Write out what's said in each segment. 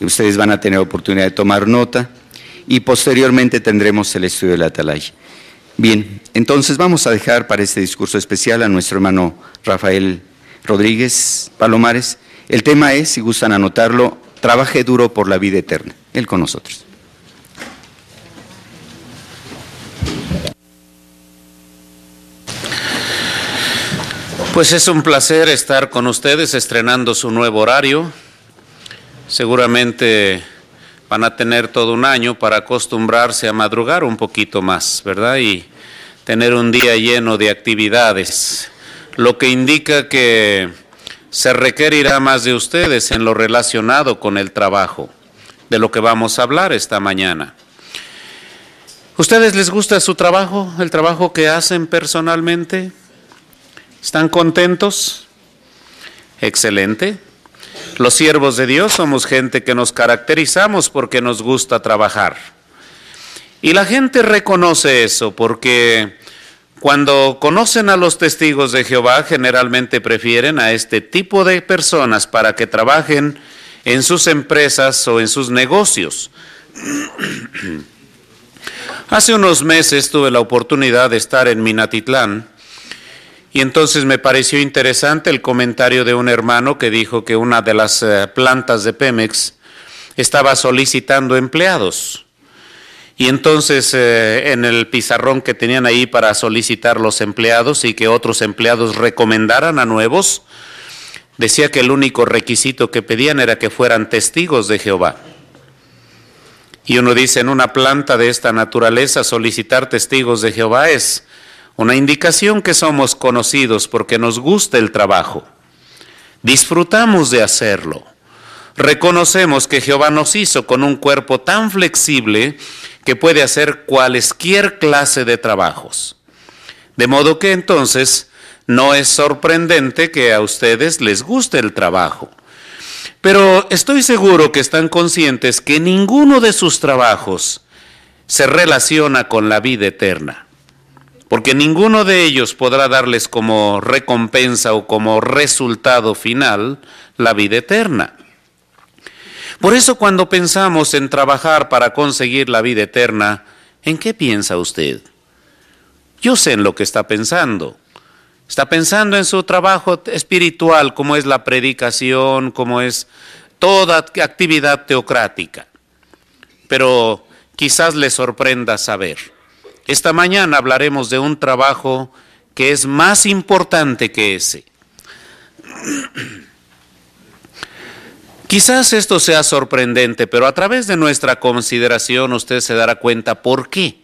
Ustedes van a tener oportunidad de tomar nota y posteriormente tendremos el estudio de la atalaya. Bien, entonces vamos a dejar para este discurso especial a nuestro hermano Rafael Rodríguez Palomares. El tema es, si gustan anotarlo, trabaje duro por la vida eterna. Él con nosotros. Pues es un placer estar con ustedes estrenando su nuevo horario. Seguramente van a tener todo un año para acostumbrarse a madrugar un poquito más, ¿verdad? Y tener un día lleno de actividades, lo que indica que se requerirá más de ustedes en lo relacionado con el trabajo, de lo que vamos a hablar esta mañana. ¿Ustedes les gusta su trabajo, el trabajo que hacen personalmente? ¿Están contentos? Excelente. Los siervos de Dios somos gente que nos caracterizamos porque nos gusta trabajar. Y la gente reconoce eso porque cuando conocen a los testigos de Jehová generalmente prefieren a este tipo de personas para que trabajen en sus empresas o en sus negocios. Hace unos meses tuve la oportunidad de estar en Minatitlán y entonces me pareció interesante el comentario de un hermano que dijo que una de las eh, plantas de Pemex estaba solicitando empleados. Y entonces eh, en el pizarrón que tenían ahí para solicitar los empleados y que otros empleados recomendaran a nuevos, decía que el único requisito que pedían era que fueran testigos de Jehová. Y uno dice, en una planta de esta naturaleza solicitar testigos de Jehová es una indicación que somos conocidos porque nos gusta el trabajo. Disfrutamos de hacerlo. Reconocemos que Jehová nos hizo con un cuerpo tan flexible que puede hacer cualesquier clase de trabajos. De modo que entonces no es sorprendente que a ustedes les guste el trabajo. Pero estoy seguro que están conscientes que ninguno de sus trabajos se relaciona con la vida eterna porque ninguno de ellos podrá darles como recompensa o como resultado final la vida eterna. Por eso cuando pensamos en trabajar para conseguir la vida eterna, ¿en qué piensa usted? Yo sé en lo que está pensando. Está pensando en su trabajo espiritual, como es la predicación, como es toda actividad teocrática. Pero quizás le sorprenda saber esta mañana hablaremos de un trabajo que es más importante que ese. Quizás esto sea sorprendente, pero a través de nuestra consideración usted se dará cuenta por qué.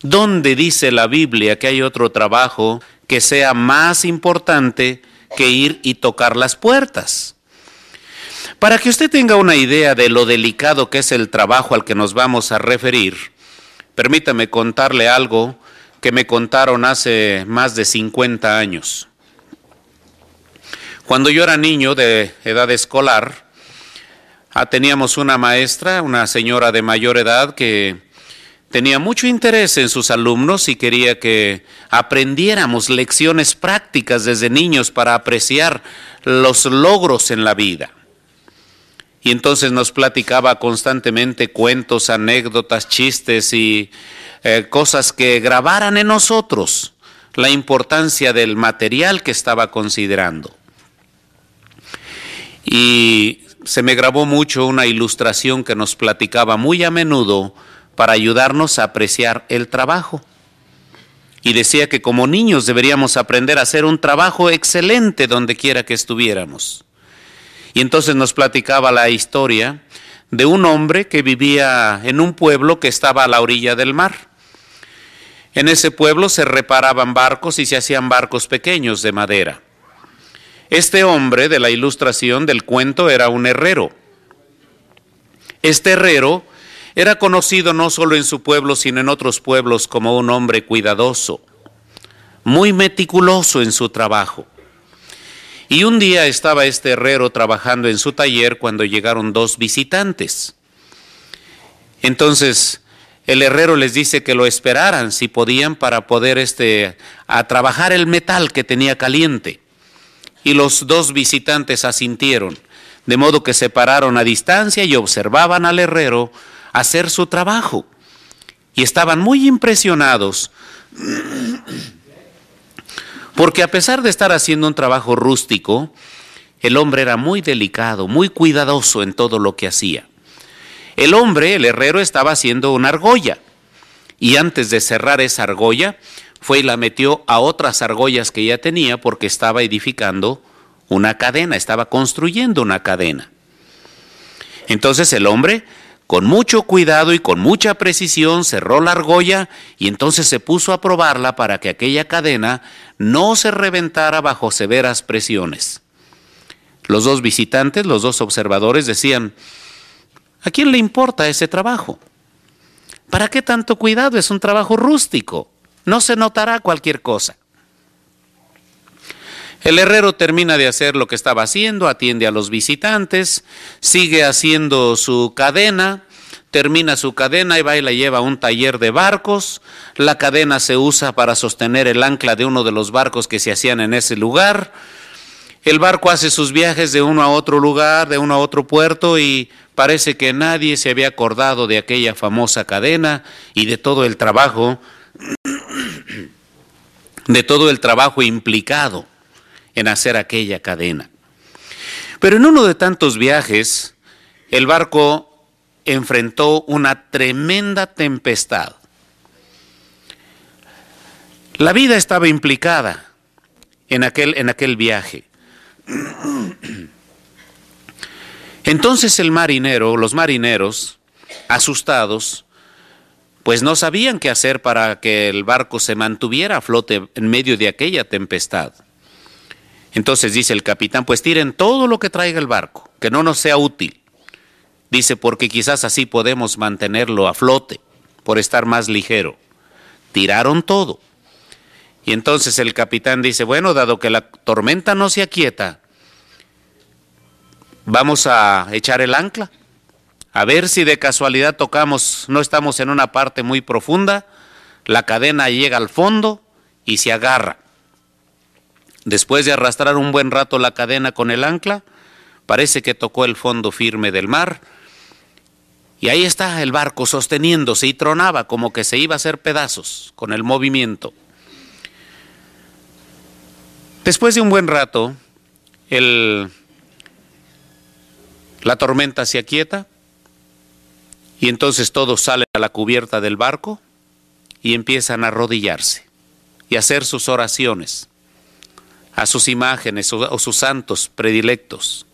¿Dónde dice la Biblia que hay otro trabajo que sea más importante que ir y tocar las puertas? Para que usted tenga una idea de lo delicado que es el trabajo al que nos vamos a referir, Permítame contarle algo que me contaron hace más de 50 años. Cuando yo era niño de edad escolar, ah, teníamos una maestra, una señora de mayor edad que tenía mucho interés en sus alumnos y quería que aprendiéramos lecciones prácticas desde niños para apreciar los logros en la vida y entonces nos platicaba constantemente cuentos, anécdotas, chistes y eh, cosas que grabaran en nosotros la importancia del material que estaba considerando. Y se me grabó mucho una ilustración que nos platicaba muy a menudo para ayudarnos a apreciar el trabajo. Y decía que como niños deberíamos aprender a hacer un trabajo excelente donde quiera que estuviéramos. Y entonces nos platicaba la historia de un hombre que vivía en un pueblo que estaba a la orilla del mar. En ese pueblo se reparaban barcos y se hacían barcos pequeños de madera. Este hombre de la ilustración del cuento era un herrero. Este herrero era conocido no solo en su pueblo, sino en otros pueblos como un hombre cuidadoso, muy meticuloso en su trabajo. Y un día estaba este herrero trabajando en su taller cuando llegaron dos visitantes. Entonces, el herrero les dice que lo esperaran si podían para poder este, a trabajar el metal que tenía caliente. Y los dos visitantes asintieron. de modo que se pararon a distancia y observaban al herrero hacer su trabajo. Y estaban muy impresionados, porque a pesar de estar haciendo un trabajo rústico, el hombre era muy delicado, muy cuidadoso en todo lo que hacía. El hombre, el herrero, estaba haciendo una argolla, y antes de cerrar esa argolla, fue y la metió a otras argollas que ya tenía porque estaba edificando una cadena, estaba construyendo una cadena. Entonces el hombre, con mucho cuidado y con mucha precisión, cerró la argolla y entonces se puso a probarla para que aquella cadena no se reventara bajo severas presiones. Los dos visitantes, los dos observadores decían, ¿a quién le importa ese trabajo? ¿Para qué tanto cuidado? Es un trabajo rústico. No se notará cualquier cosa. El herrero termina de hacer lo que estaba haciendo, atiende a los visitantes, sigue haciendo su cadena, termina su cadena y va y la lleva a un taller de barcos. La cadena se usa para sostener el ancla de uno de los barcos que se hacían en ese lugar. El barco hace sus viajes de uno a otro lugar, de uno a otro puerto y parece que nadie se había acordado de aquella famosa cadena y de todo el trabajo, de todo el trabajo implicado en hacer aquella cadena. Pero en uno de tantos viajes, el barco enfrentó una tremenda tempestad. La vida estaba implicada en aquel, en aquel viaje. Entonces el marinero, los marineros, asustados, pues no sabían qué hacer para que el barco se mantuviera a flote en medio de aquella tempestad. Entonces dice el capitán, pues tiren todo lo que traiga el barco, que no nos sea útil. Dice, porque quizás así podemos mantenerlo a flote, por estar más ligero. Tiraron todo. Y entonces el capitán dice, bueno, dado que la tormenta no se aquieta, Vamos a echar el ancla, a ver si de casualidad tocamos, no estamos en una parte muy profunda, la cadena llega al fondo y se agarra. Después de arrastrar un buen rato la cadena con el ancla, parece que tocó el fondo firme del mar, y ahí está el barco sosteniéndose y tronaba como que se iba a hacer pedazos con el movimiento. Después de un buen rato, el la tormenta se aquieta y entonces todos salen a la cubierta del barco y empiezan a arrodillarse y a hacer sus oraciones a sus imágenes o sus santos predilectos.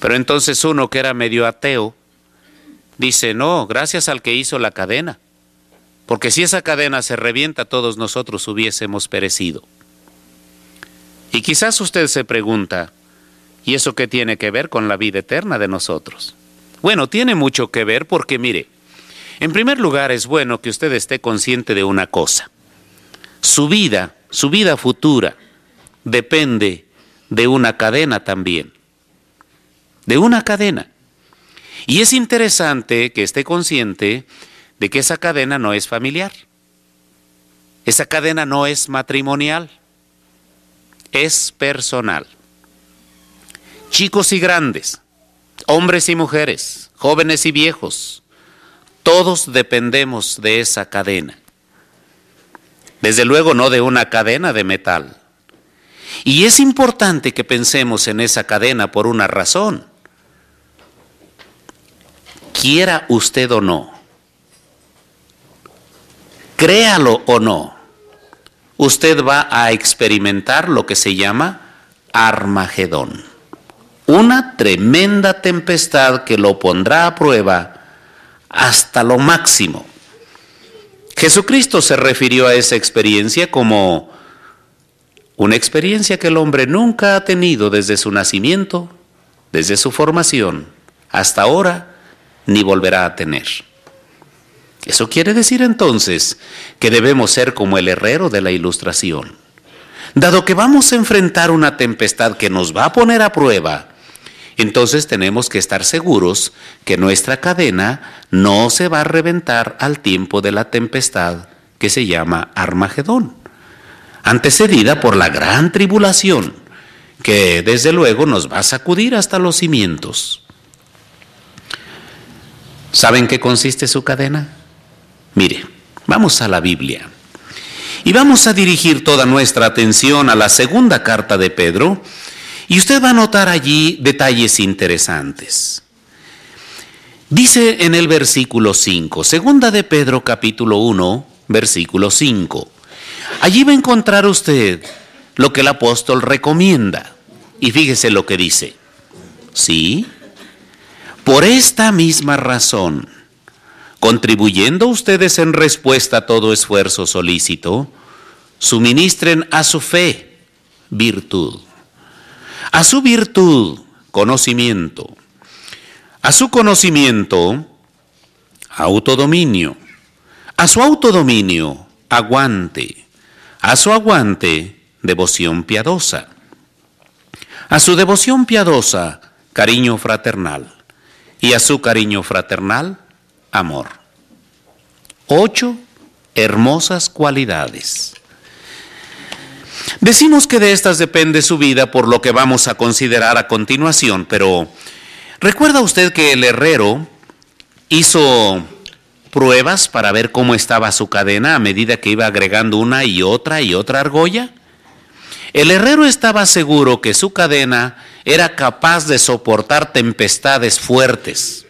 Pero entonces uno que era medio ateo dice, no, gracias al que hizo la cadena, porque si esa cadena se revienta todos nosotros hubiésemos perecido. Y quizás usted se pregunta, ¿Y eso qué tiene que ver con la vida eterna de nosotros? Bueno, tiene mucho que ver porque mire, en primer lugar es bueno que usted esté consciente de una cosa. Su vida, su vida futura, depende de una cadena también. De una cadena. Y es interesante que esté consciente de que esa cadena no es familiar. Esa cadena no es matrimonial. Es personal chicos y grandes, hombres y mujeres, jóvenes y viejos, todos dependemos de esa cadena. Desde luego no de una cadena de metal. Y es importante que pensemos en esa cadena por una razón. Quiera usted o no, créalo o no, usted va a experimentar lo que se llama Armagedón una tremenda tempestad que lo pondrá a prueba hasta lo máximo. Jesucristo se refirió a esa experiencia como una experiencia que el hombre nunca ha tenido desde su nacimiento, desde su formación, hasta ahora, ni volverá a tener. Eso quiere decir entonces que debemos ser como el herrero de la ilustración. Dado que vamos a enfrentar una tempestad que nos va a poner a prueba, entonces tenemos que estar seguros que nuestra cadena no se va a reventar al tiempo de la tempestad que se llama Armagedón, antecedida por la gran tribulación que desde luego nos va a sacudir hasta los cimientos. ¿Saben qué consiste su cadena? Mire, vamos a la Biblia. Y vamos a dirigir toda nuestra atención a la segunda carta de Pedro, y usted va a notar allí detalles interesantes. Dice en el versículo 5, segunda de Pedro capítulo 1, versículo 5. Allí va a encontrar usted lo que el apóstol recomienda. Y fíjese lo que dice. Sí, por esta misma razón, contribuyendo ustedes en respuesta a todo esfuerzo solícito, suministren a su fe virtud, a su virtud conocimiento, a su conocimiento autodominio, a su autodominio aguante, a su aguante devoción piadosa, a su devoción piadosa cariño fraternal. Y a su cariño fraternal amor. Ocho hermosas cualidades. Decimos que de estas depende su vida por lo que vamos a considerar a continuación, pero ¿recuerda usted que el herrero hizo pruebas para ver cómo estaba su cadena a medida que iba agregando una y otra y otra argolla? El herrero estaba seguro que su cadena era capaz de soportar tempestades fuertes,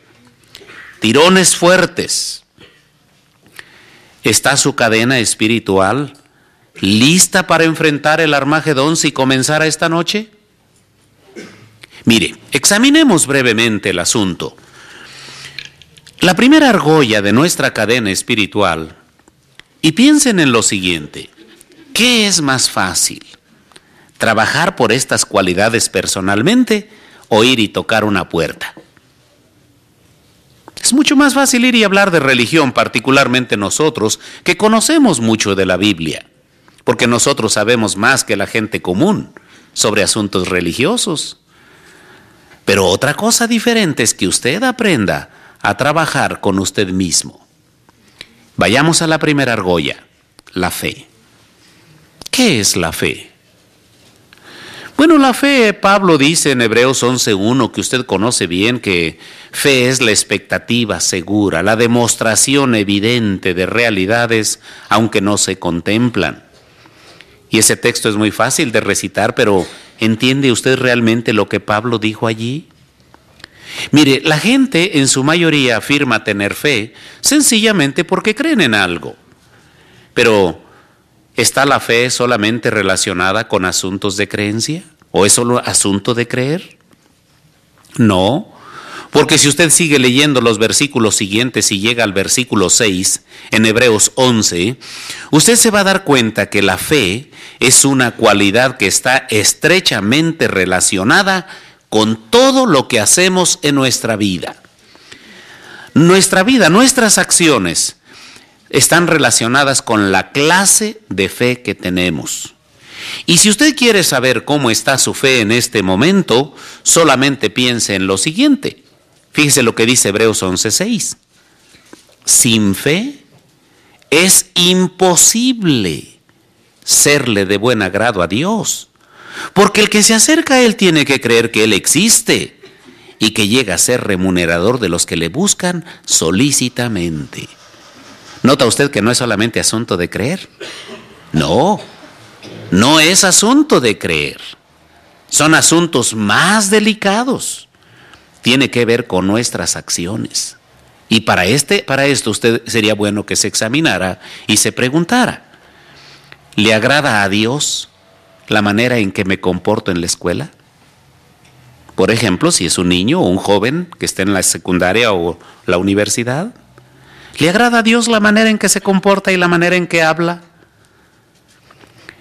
tirones fuertes. ¿Está su cadena espiritual lista para enfrentar el Armagedón si comenzara esta noche? Mire, examinemos brevemente el asunto. La primera argolla de nuestra cadena espiritual, y piensen en lo siguiente, ¿qué es más fácil? ¿Trabajar por estas cualidades personalmente o ir y tocar una puerta? Es mucho más fácil ir y hablar de religión, particularmente nosotros, que conocemos mucho de la Biblia, porque nosotros sabemos más que la gente común sobre asuntos religiosos. Pero otra cosa diferente es que usted aprenda a trabajar con usted mismo. Vayamos a la primera argolla, la fe. ¿Qué es la fe? Bueno, la fe, Pablo dice en Hebreos 11.1, que usted conoce bien, que fe es la expectativa segura, la demostración evidente de realidades, aunque no se contemplan. Y ese texto es muy fácil de recitar, pero ¿entiende usted realmente lo que Pablo dijo allí? Mire, la gente en su mayoría afirma tener fe sencillamente porque creen en algo. Pero, ¿está la fe solamente relacionada con asuntos de creencia? ¿O es solo asunto de creer? No, porque si usted sigue leyendo los versículos siguientes y llega al versículo 6 en Hebreos 11, usted se va a dar cuenta que la fe es una cualidad que está estrechamente relacionada con todo lo que hacemos en nuestra vida. Nuestra vida, nuestras acciones están relacionadas con la clase de fe que tenemos. Y si usted quiere saber cómo está su fe en este momento, solamente piense en lo siguiente. Fíjese lo que dice Hebreos 11:6. Sin fe es imposible serle de buen agrado a Dios. Porque el que se acerca a Él tiene que creer que Él existe y que llega a ser remunerador de los que le buscan solícitamente. ¿Nota usted que no es solamente asunto de creer? No, no es asunto de creer. Son asuntos más delicados. Tiene que ver con nuestras acciones. Y para este, para esto usted sería bueno que se examinara y se preguntara, ¿le agrada a Dios la manera en que me comporto en la escuela? Por ejemplo, si es un niño o un joven que está en la secundaria o la universidad, ¿le agrada a Dios la manera en que se comporta y la manera en que habla?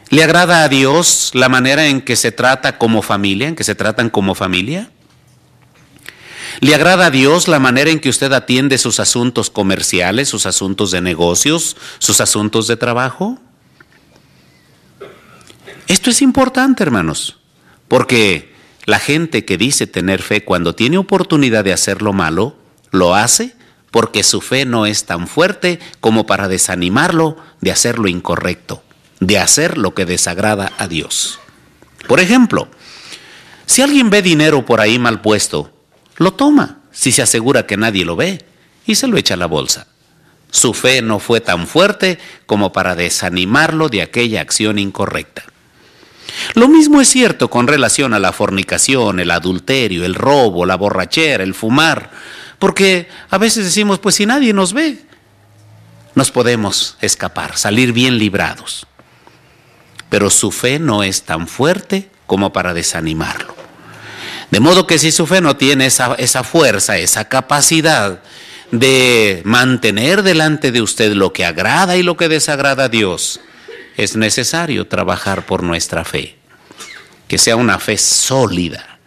¿Le agrada a Dios la manera en que se trata como familia, en que se tratan como familia? ¿Le agrada a Dios la manera en que usted atiende sus asuntos comerciales, sus asuntos de negocios, sus asuntos de trabajo? Esto es importante, hermanos, porque la gente que dice tener fe cuando tiene oportunidad de hacer lo malo, lo hace porque su fe no es tan fuerte como para desanimarlo de hacer lo incorrecto, de hacer lo que desagrada a Dios. Por ejemplo, Si alguien ve dinero por ahí mal puesto, lo toma si se asegura que nadie lo ve y se lo echa a la bolsa. Su fe no fue tan fuerte como para desanimarlo de aquella acción incorrecta. Lo mismo es cierto con relación a la fornicación, el adulterio, el robo, la borrachera, el fumar, porque a veces decimos, pues si nadie nos ve, nos podemos escapar, salir bien librados. Pero su fe no es tan fuerte como para desanimarlo. De modo que si su fe no tiene esa, esa fuerza, esa capacidad de mantener delante de usted lo que agrada y lo que desagrada a Dios, es necesario trabajar por nuestra fe. Que sea una fe sólida,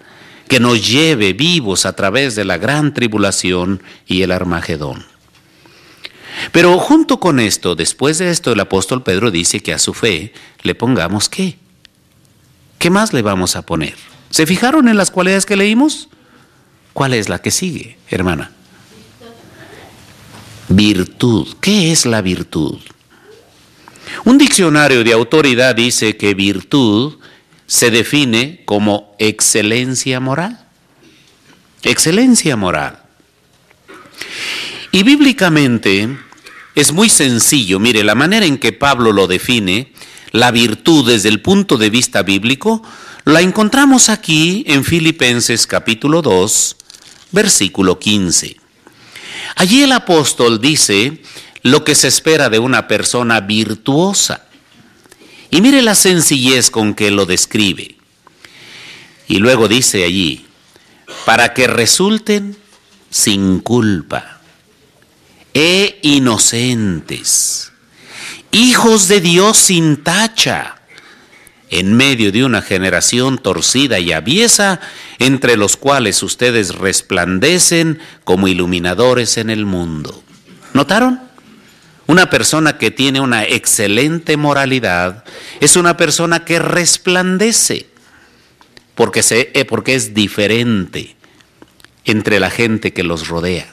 que nos lleve vivos a través de la gran tribulación y el Armagedón. Pero junto con esto, después de esto, el apóstol Pedro dice que a su fe le pongamos qué. ¿Qué más le vamos a poner? ¿Se fijaron en las cualidades que leímos? ¿Cuál es la que sigue, hermana? Virtud. ¿Qué es la virtud? Un diccionario de autoridad dice que virtud se define como excelencia moral. Excelencia moral. Y bíblicamente es muy sencillo. Mire, la manera en que Pablo lo define, la virtud desde el punto de vista bíblico, la encontramos aquí en Filipenses capítulo 2, versículo 15. Allí el apóstol dice lo que se espera de una persona virtuosa. Y mire la sencillez con que lo describe. Y luego dice allí, para que resulten sin culpa e inocentes, hijos de Dios sin tacha en medio de una generación torcida y aviesa, entre los cuales ustedes resplandecen como iluminadores en el mundo. ¿Notaron? Una persona que tiene una excelente moralidad es una persona que resplandece, porque, eh, porque es diferente entre la gente que los rodea.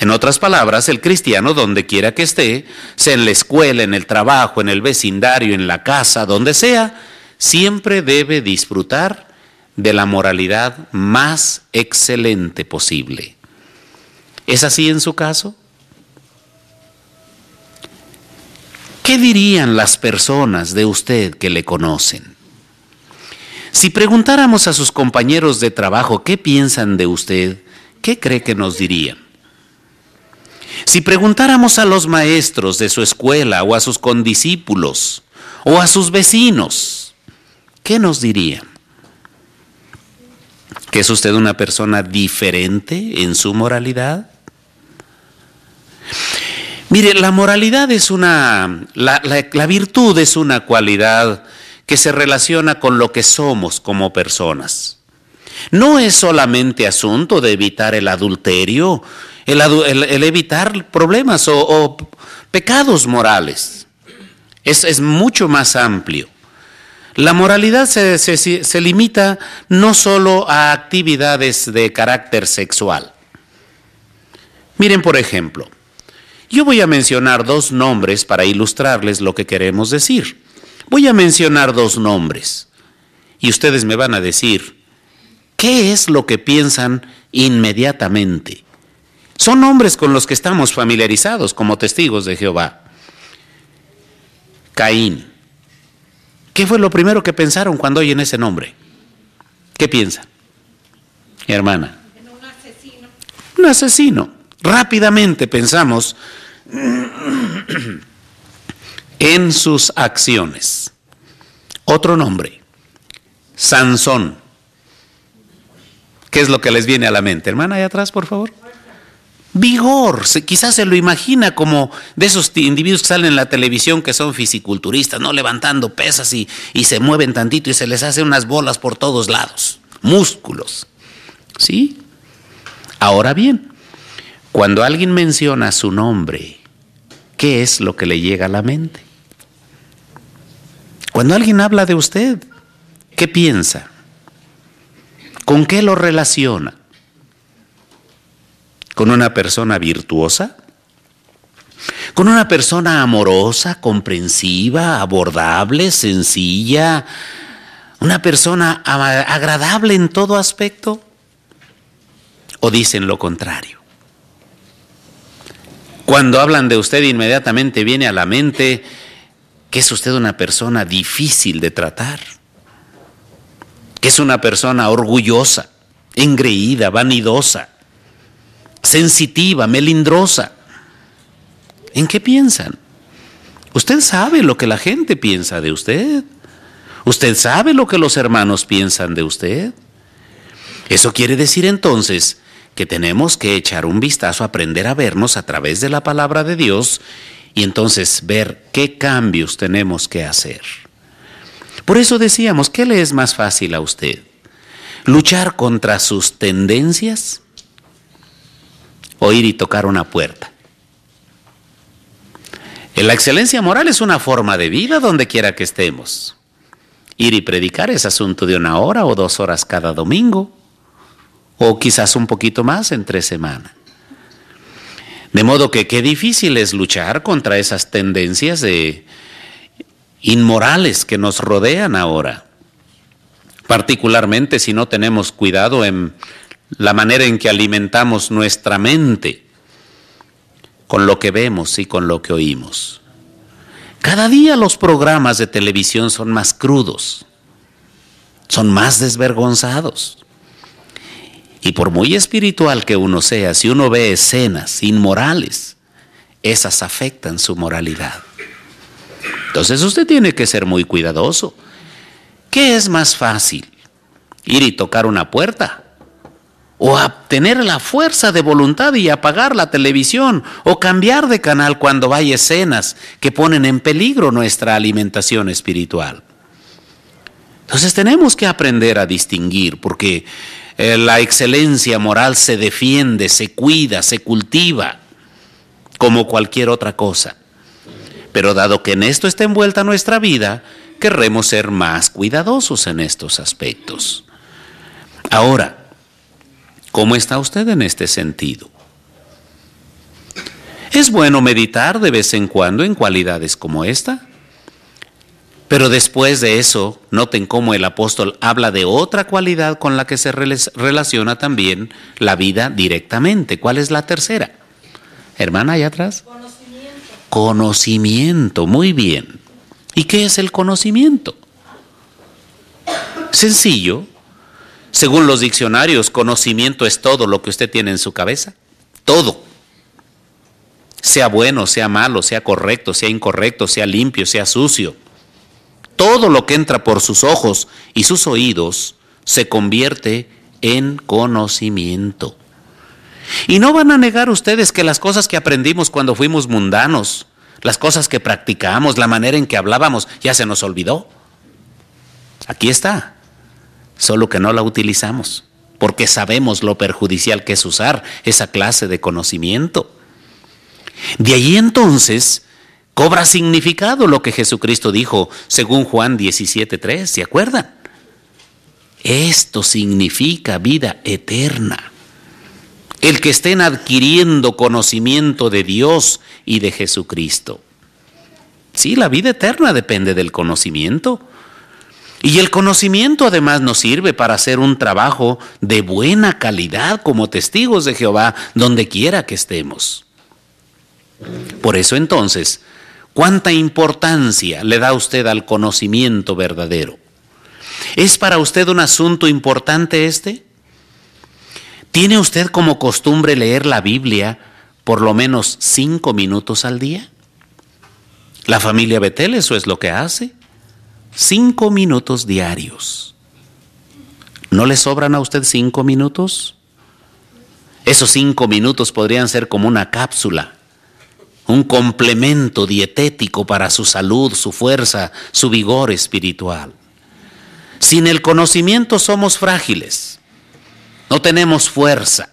En otras palabras, el cristiano, donde quiera que esté, sea en la escuela, en el trabajo, en el vecindario, en la casa, donde sea, siempre debe disfrutar de la moralidad más excelente posible. ¿Es así en su caso? ¿Qué dirían las personas de usted que le conocen? Si preguntáramos a sus compañeros de trabajo qué piensan de usted, ¿qué cree que nos dirían? Si preguntáramos a los maestros de su escuela o a sus condiscípulos o a sus vecinos, ¿qué nos dirían? ¿Que es usted una persona diferente en su moralidad? Mire, la moralidad es una, la, la, virtud es una cualidad que se relaciona con lo que somos como personas. No es solamente asunto de evitar el adulterio, el, evitar problemas o, pecados morales. Es, mucho más amplio. La moralidad se, se, limita no solo a actividades de carácter sexual. Miren, por ejemplo, yo voy a mencionar dos nombres para ilustrarles lo que queremos decir. Voy a mencionar dos nombres y ustedes me van a decir, ¿qué es lo que piensan inmediatamente? Son nombres con los que estamos familiarizados como testigos de Jehová. Caín. ¿Qué fue lo primero que pensaron cuando oyen ese nombre? ¿Qué piensan? hermana. Un asesino. Un asesino. Rápidamente pensamos en sus acciones. Otro nombre. Sansón. ¿Qué es lo que les viene a la mente? Hermana, ahí atrás, por favor vigor. quizás se lo imagina como de esos individuos que salen en la televisión que son fisiculturistas, ¿no? Levantando pesas y, y se mueven tantito y se les hace unas bolas por todos lados. Músculos. ¿Sí? Ahora bien, cuando alguien menciona su nombre, ¿qué es lo que le llega a la mente? Cuando alguien habla de usted, ¿qué piensa? ¿Con qué lo relaciona? Con una persona virtuosa, con una persona amorosa, comprensiva, abordable, sencilla, una persona agradable en todo aspecto, o dicen lo contrario. Cuando hablan de usted inmediatamente viene a la mente que es usted una persona difícil de tratar, que es una persona orgullosa, engreída, vanidosa, sensitiva, melindrosa. ¿En qué piensan? Usted sabe lo que la gente piensa de usted. Usted sabe lo que los hermanos piensan de usted. Eso quiere decir entonces que tenemos que echar un vistazo, aprender a vernos a través de la palabra de Dios y entonces ver qué cambios tenemos que hacer. Por eso decíamos, ¿qué le es más fácil a usted? ¿Luchar contra sus tendencias? ¿O ir y tocar una puerta? La excelencia moral es una forma de vida donde quiera que estemos. Ir y predicar es asunto de una hora o dos horas cada domingo o quizás un poquito más entre semana. De modo que qué difícil es luchar contra esas tendencias de inmorales que nos rodean ahora, particularmente si no tenemos cuidado en la manera en que alimentamos nuestra mente con lo que vemos y con lo que oímos. Cada día los programas de televisión son más crudos, son más desvergonzados. Y por muy espiritual que uno sea, si uno ve escenas inmorales, esas afectan su moralidad. Entonces usted tiene que ser muy cuidadoso. ¿Qué es más fácil? ¿Ir y tocar una puerta? ¿O tener la fuerza de voluntad y apagar la televisión? ¿O cambiar de canal cuando hay escenas que ponen en peligro nuestra alimentación espiritual? Entonces tenemos que aprender a distinguir porque eh, la excelencia moral se defiende, se cuida, se cultiva, como cualquier otra cosa. Pero dado que en esto está envuelta nuestra vida, querremos ser más cuidadosos en estos aspectos. Ahora, ¿cómo está usted en este sentido? ¿Es bueno meditar de vez en cuando en cualidades como esta? Pero después de eso, noten cómo el apóstol habla de otra cualidad con la que se relaciona también la vida directamente. ¿Cuál es la tercera? Hermana, allá atrás. Conocimiento. Conocimiento, muy bien. ¿Y qué es el conocimiento? Sencillo. Según los diccionarios, conocimiento es todo lo que usted tiene en su cabeza. Todo. Sea bueno, sea malo, sea correcto, sea incorrecto, sea limpio, sea sucio todo lo que entra por sus ojos y sus oídos se convierte en conocimiento. Y no van a negar ustedes que las cosas que aprendimos cuando fuimos mundanos, las cosas que practicamos, la manera en que hablábamos, ya se nos olvidó. Aquí está, solo que no la utilizamos, porque sabemos lo perjudicial que es usar esa clase de conocimiento. De ahí entonces Cobra significado lo que Jesucristo dijo según Juan 17.3, ¿se acuerdan? Esto significa vida eterna. El que estén adquiriendo conocimiento de Dios y de Jesucristo. Sí, la vida eterna depende del conocimiento. Y el conocimiento además nos sirve para hacer un trabajo de buena calidad como testigos de Jehová donde quiera que estemos. Por eso entonces, ¿Cuánta importancia le da usted al conocimiento verdadero? ¿Es para usted un asunto importante este? ¿Tiene usted como costumbre leer la Biblia por lo menos cinco minutos al día? La familia Betel eso es lo que hace. Cinco minutos diarios. ¿No le sobran a usted cinco minutos? Esos cinco minutos podrían ser como una cápsula un complemento dietético para su salud, su fuerza, su vigor espiritual. Sin el conocimiento somos frágiles, no tenemos fuerza.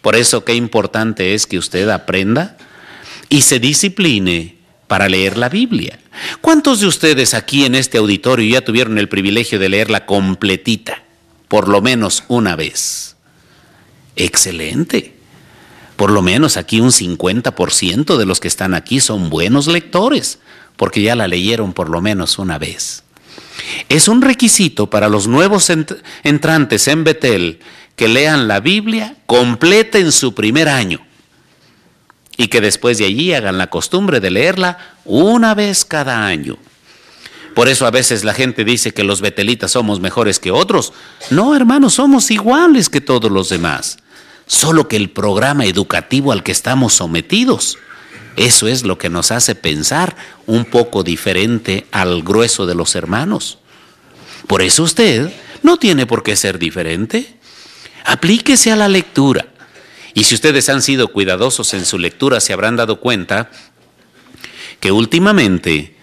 Por eso qué importante es que usted aprenda y se discipline para leer la Biblia. ¿Cuántos de ustedes aquí en este auditorio ya tuvieron el privilegio de leerla completita, por lo menos una vez? Excelente. Por lo menos aquí un 50% de los que están aquí son buenos lectores, porque ya la leyeron por lo menos una vez. Es un requisito para los nuevos entrantes en Betel que lean la Biblia completa en su primer año y que después de allí hagan la costumbre de leerla una vez cada año. Por eso a veces la gente dice que los betelitas somos mejores que otros. No, hermanos, somos iguales que todos los demás. Solo que el programa educativo al que estamos sometidos, eso es lo que nos hace pensar un poco diferente al grueso de los hermanos. Por eso usted no tiene por qué ser diferente. Aplíquese a la lectura. Y si ustedes han sido cuidadosos en su lectura, se habrán dado cuenta que últimamente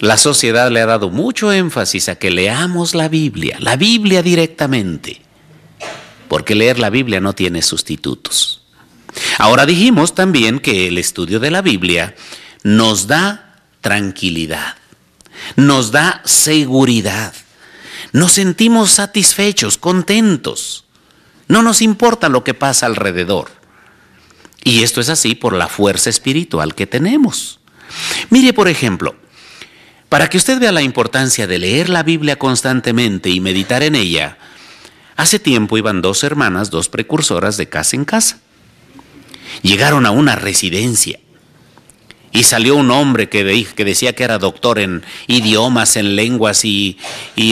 la sociedad le ha dado mucho énfasis a que leamos la Biblia, la Biblia directamente, porque leer la Biblia no tiene sustitutos. Ahora dijimos también que el estudio de la Biblia nos da tranquilidad, nos da seguridad, nos sentimos satisfechos, contentos, no nos importa lo que pasa alrededor. Y esto es así por la fuerza espiritual que tenemos. Mire, por ejemplo, para que usted vea la importancia de leer la Biblia constantemente y meditar en ella, hace tiempo iban dos hermanas, dos precursoras de casa en casa. Llegaron a una residencia y salió un hombre que, decía que era doctor en idiomas, en lenguas y,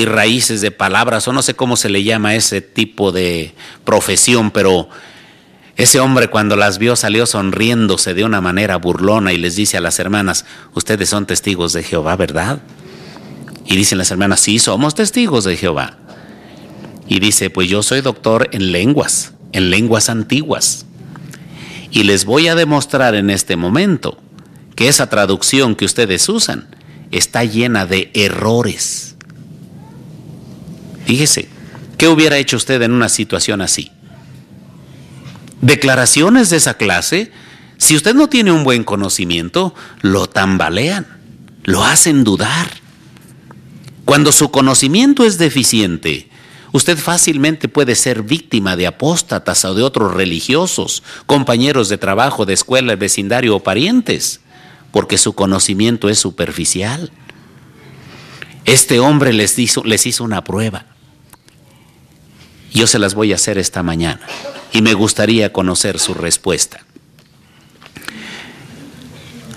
raíces de palabras, o no sé cómo se le llama ese tipo de profesión, pero ese hombre cuando las vio salió sonriéndose de una manera burlona y les dice a las hermanas, ustedes son testigos de Jehová, ¿verdad? Y dicen las hermanas, sí, somos testigos de Jehová. Y dice, pues yo soy doctor en lenguas, en lenguas antiguas. Y les voy a demostrar en este momento que esa traducción que ustedes usan está llena de errores. Fíjese, ¿qué hubiera hecho usted en una situación así? Declaraciones de esa clase, si usted no tiene un buen conocimiento, lo tambalean, lo hacen dudar. Cuando su conocimiento es deficiente, usted fácilmente puede ser víctima de apóstatas o de otros religiosos, compañeros de trabajo, de escuela, vecindario o parientes, porque su conocimiento es superficial. Este hombre les hizo, les hizo una prueba. Yo se las voy a hacer esta mañana y me gustaría conocer su respuesta.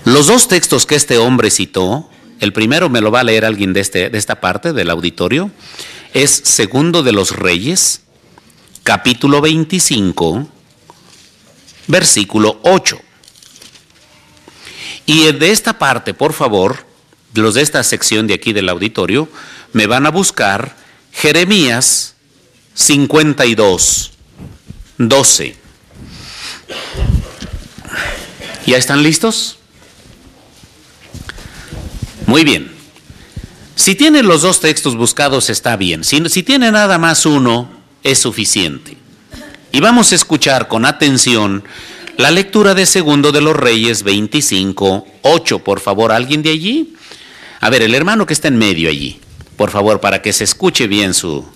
Los dos textos que este hombre citó, el primero me lo va a leer alguien de, este, de esta parte del auditorio, es Segundo de los Reyes, capítulo 25, versículo 8. Y de esta parte, por favor, los de esta sección de aquí del auditorio, me van a buscar Jeremías 52, 12. ¿Ya están listos? Muy bien. Si tienen los dos textos buscados está bien. Si, si tiene nada más uno, es suficiente. Y vamos a escuchar con atención la lectura de Segundo de los Reyes 25, 8. Por favor, ¿alguien de allí? A ver, el hermano que está en medio allí. Por favor, para que se escuche bien su,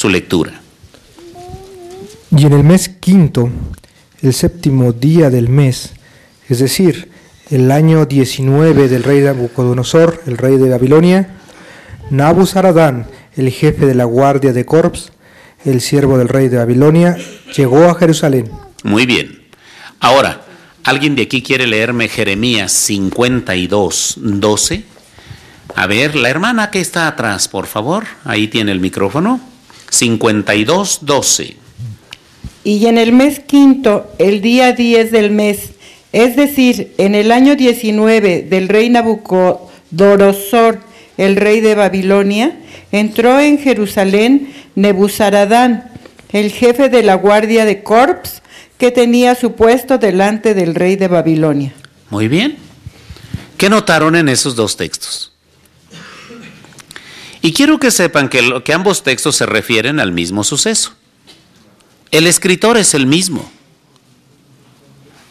su lectura. Y en el mes quinto, el séptimo día del mes, es decir, el año 19 del rey Nabucodonosor, el rey de Babilonia, Nabuzaradán, el jefe de la guardia de Corps, el siervo del rey de Babilonia, llegó a Jerusalén. Muy bien. Ahora, ¿alguien de aquí quiere leerme Jeremías 52, 12? A ver, la hermana que está atrás, por favor, ahí tiene el micrófono. 52, 12. Y en el mes quinto, el día 10 del mes, es decir, en el año 19 del rey Nabucodonosor, el rey de Babilonia, entró en Jerusalén Nebuzaradán, el jefe de la guardia de Corps, que tenía su puesto delante del rey de Babilonia. Muy bien. ¿Qué notaron en esos dos textos? Y quiero que sepan que, que ambos textos se refieren al mismo suceso. El escritor es el mismo.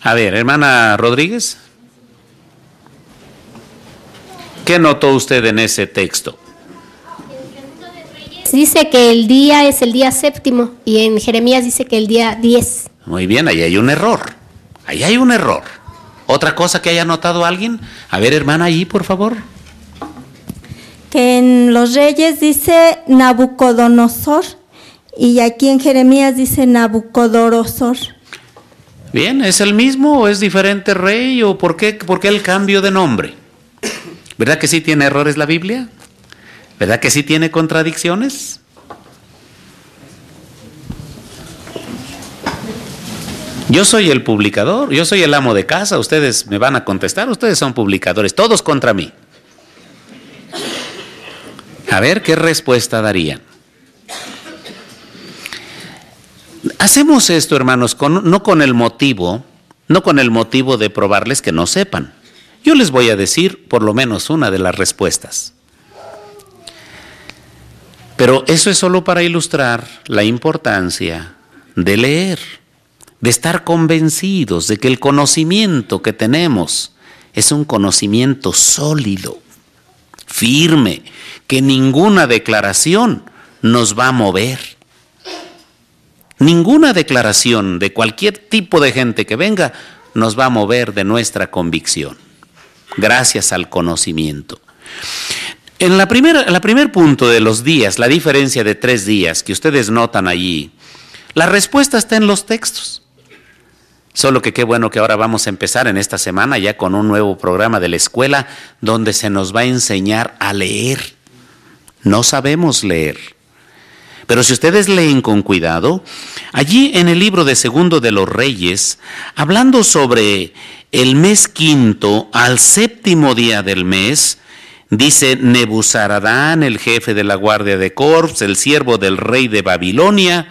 A ver, hermana Rodríguez, ¿qué notó usted en ese texto? Dice que el día es el día séptimo y en Jeremías dice que el día 10. Muy bien, ahí hay un error. Ahí hay un error. ¿Otra cosa que haya notado alguien? A ver, hermana, ahí, por favor. Que en los reyes dice Nabucodonosor y aquí en Jeremías dice Nabucodorosor. Bien, ¿es el mismo o es diferente rey o por qué, por qué el cambio de nombre? ¿Verdad que sí tiene errores la Biblia? ¿Verdad que sí tiene contradicciones? Yo soy el publicador, yo soy el amo de casa, ustedes me van a contestar, ustedes son publicadores, todos contra mí. A ver qué respuesta darían. Hacemos esto, hermanos, no con el motivo, no con el motivo de probarles que no sepan. Yo les voy a decir por lo menos una de las respuestas. Pero eso es solo para ilustrar la importancia de leer, de estar convencidos de que el conocimiento que tenemos es un conocimiento sólido, firme, que ninguna declaración nos va a mover. Ninguna declaración de cualquier tipo de gente que venga nos va a mover de nuestra convicción, gracias al conocimiento. En la primera, la primer punto de los días, la diferencia de tres días que ustedes notan allí, la respuesta está en los textos. Solo que qué bueno que ahora vamos a empezar en esta semana ya con un nuevo programa de la escuela donde se nos va a enseñar a leer. No sabemos leer. Pero si ustedes leen con cuidado, allí en el libro de Segundo de los Reyes, hablando sobre el mes quinto al séptimo día del mes, Dice Nebuzaradán, el jefe de la guardia de Corps, el siervo del rey de Babilonia,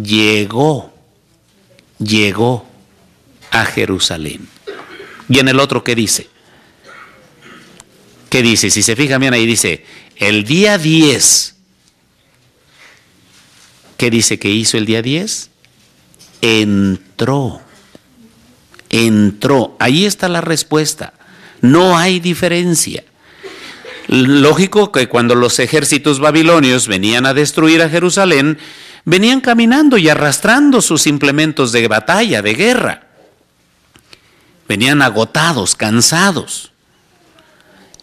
llegó, llegó a Jerusalén. Y en el otro, ¿qué dice? ¿Qué dice? Si se fijan bien ahí dice, el día 10. ¿Qué dice que hizo el día 10? Entró. Entró. Ahí está la respuesta. No hay diferencia. Lógico que cuando los ejércitos babilonios venían a destruir a Jerusalén, venían caminando y arrastrando sus implementos de batalla, de guerra. Venían agotados, cansados.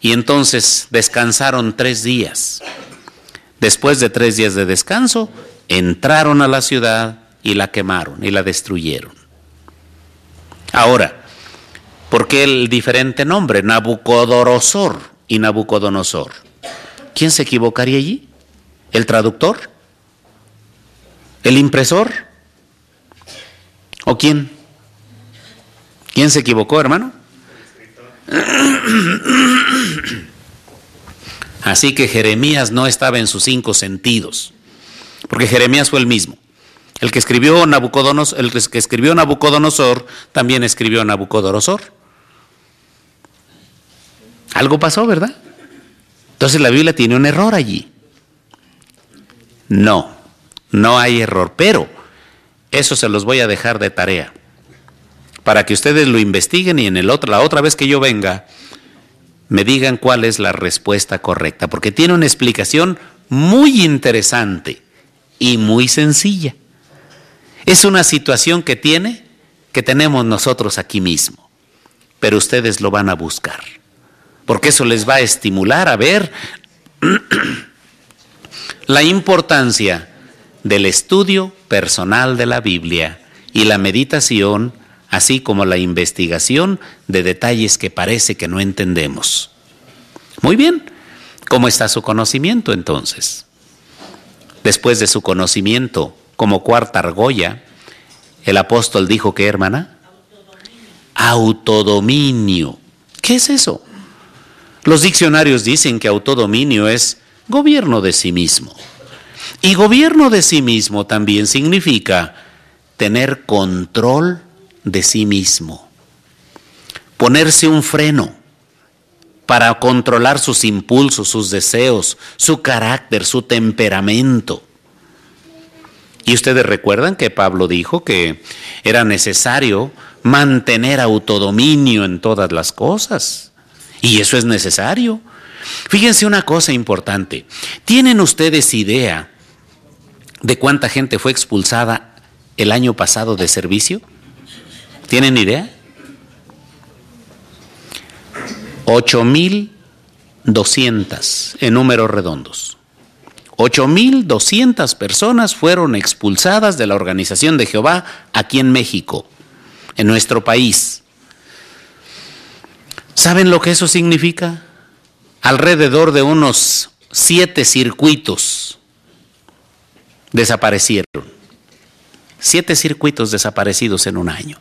Y entonces descansaron tres días. Después de tres días de descanso, entraron a la ciudad y la quemaron y la destruyeron. Ahora, ¿Por qué el diferente nombre? Nabucodonosor y Nabucodonosor. ¿Quién se equivocaría allí? ¿El traductor? ¿El impresor? ¿O quién? ¿Quién se equivocó, hermano? Así que Jeremías no estaba en sus cinco sentidos, porque Jeremías fue el mismo. El que escribió Nabucodonosor, el que escribió Nabucodonosor también escribió Nabucodonosor. Algo pasó, ¿verdad? Entonces la Biblia tiene un error allí. No, no hay error, pero eso se los voy a dejar de tarea para que ustedes lo investiguen y en el otro, la otra vez que yo venga me digan cuál es la respuesta correcta, porque tiene una explicación muy interesante y muy sencilla. Es una situación que tiene que tenemos nosotros aquí mismo, pero ustedes lo van a buscar porque eso les va a estimular a ver la importancia del estudio personal de la Biblia y la meditación, así como la investigación de detalles que parece que no entendemos. Muy bien, ¿cómo está su conocimiento entonces? Después de su conocimiento como cuarta argolla, el apóstol dijo que, hermana, autodominio. ¿Qué es eso? Los diccionarios dicen que autodominio es gobierno de sí mismo. Y gobierno de sí mismo también significa tener control de sí mismo. Ponerse un freno para controlar sus impulsos, sus deseos, su carácter, su temperamento. Y ustedes recuerdan que Pablo dijo que era necesario mantener autodominio en todas las cosas. Y eso es necesario. Fíjense una cosa importante. ¿Tienen ustedes idea de cuánta gente fue expulsada el año pasado de servicio? ¿Tienen idea? 8.200 en números redondos. 8.200 personas fueron expulsadas de la organización de Jehová aquí en México, en nuestro país. ¿Saben lo que eso significa? Alrededor de unos siete circuitos desaparecieron. Siete circuitos desaparecidos en un año.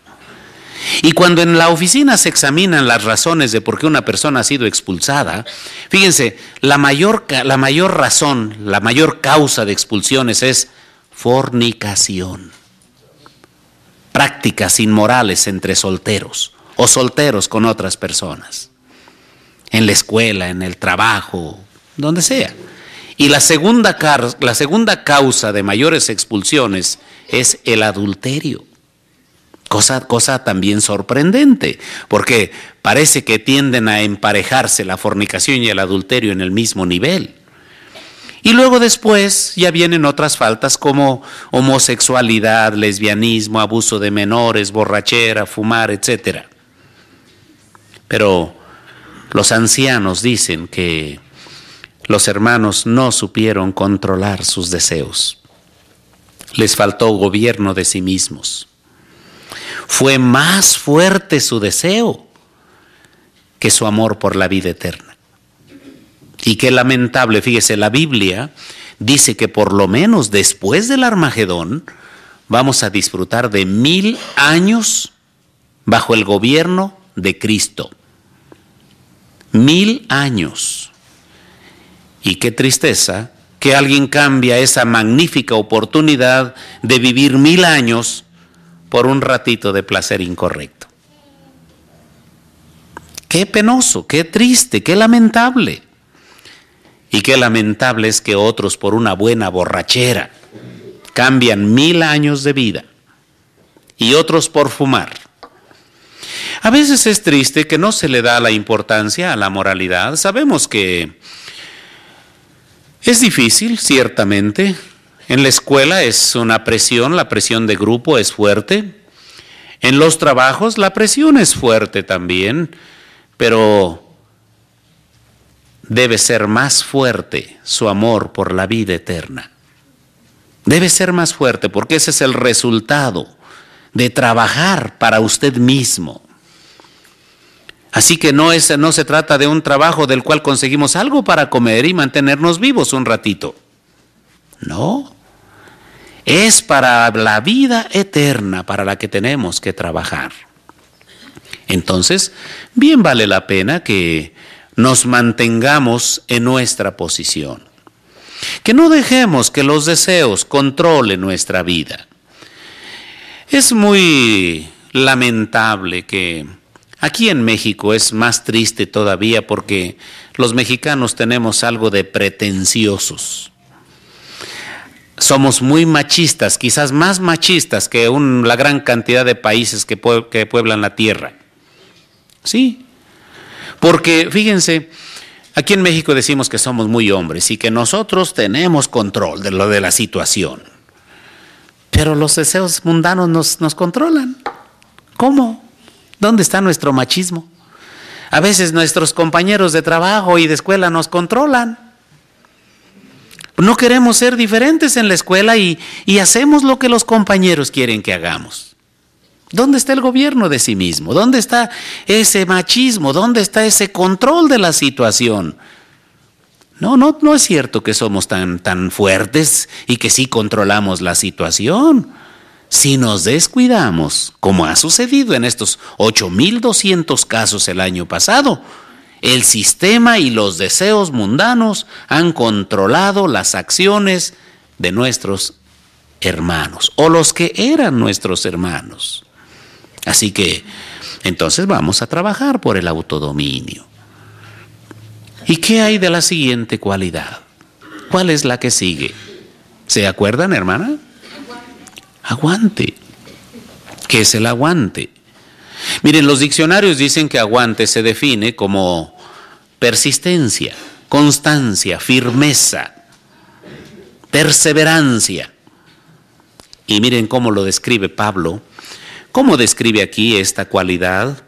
Y cuando en la oficina se examinan las razones de por qué una persona ha sido expulsada, fíjense, la mayor, la mayor razón, la mayor causa de expulsiones es fornicación. Prácticas inmorales entre solteros o solteros con otras personas. En la escuela, en el trabajo, donde sea. Y la segunda, la segunda causa de mayores expulsiones es el adulterio. Cosa, cosa, también sorprendente, porque parece que tienden a emparejarse la fornicación y el adulterio en el mismo nivel. Y luego después ya vienen otras faltas como homosexualidad, lesbianismo, abuso de menores, borrachera, fumar, etc. Pero los ancianos dicen que los hermanos no supieron controlar sus deseos. Les faltó gobierno de sí mismos fue más fuerte su deseo que su amor por la vida eterna. Y qué lamentable, fíjese, la Biblia dice que por lo menos después del Armagedón vamos a disfrutar de mil años bajo el gobierno de Cristo. Mil años. Y qué tristeza que alguien cambia esa magnífica oportunidad de vivir mil años por un ratito de placer incorrecto. Qué penoso, qué triste, qué lamentable. Y qué lamentable es que otros por una buena borrachera cambian mil años de vida y otros por fumar. A veces es triste que no se le da la importancia a la moralidad. Sabemos que es difícil, ciertamente, en la escuela es una presión, la presión de grupo es fuerte. En los trabajos la presión es fuerte también, pero debe ser más fuerte su amor por la vida eterna. Debe ser más fuerte porque ese es el resultado de trabajar para usted mismo. Así que no, es, no se trata de un trabajo del cual conseguimos algo para comer y mantenernos vivos un ratito. No. Es para la vida eterna para la que tenemos que trabajar. Entonces, bien vale la pena que nos mantengamos en nuestra posición. Que no dejemos que los deseos controlen nuestra vida. Es muy lamentable que aquí en México es más triste todavía porque los mexicanos tenemos algo de pretenciosos somos muy machistas, quizás más machistas que la gran cantidad de países que, que pueblan la tierra. Sí, porque fíjense, aquí en México decimos que somos muy hombres y que nosotros tenemos control de lo de la situación. Pero los deseos mundanos nos, nos controlan. ¿Cómo? ¿Dónde está nuestro machismo? A veces nuestros compañeros de trabajo y de escuela nos controlan. No queremos ser diferentes en la escuela y, hacemos lo que los compañeros quieren que hagamos. ¿Dónde está el gobierno de sí mismo? ¿Dónde está ese machismo? ¿Dónde está ese control de la situación? No, no, no es cierto que somos tan, tan fuertes y que sí controlamos la situación. Si nos descuidamos, como ha sucedido en estos 8.200 casos el año pasado, el sistema y los deseos mundanos han controlado las acciones de nuestros hermanos o los que eran nuestros hermanos. Así que entonces vamos a trabajar por el autodominio. ¿Y qué hay de la siguiente cualidad? ¿Cuál es la que sigue? ¿Se acuerdan, hermana? Aguante. ¿Qué es el aguante? Miren, los diccionarios dicen que aguante se define como persistencia, constancia, firmeza, perseverancia. Y miren cómo lo describe Pablo. ¿Cómo describe aquí esta cualidad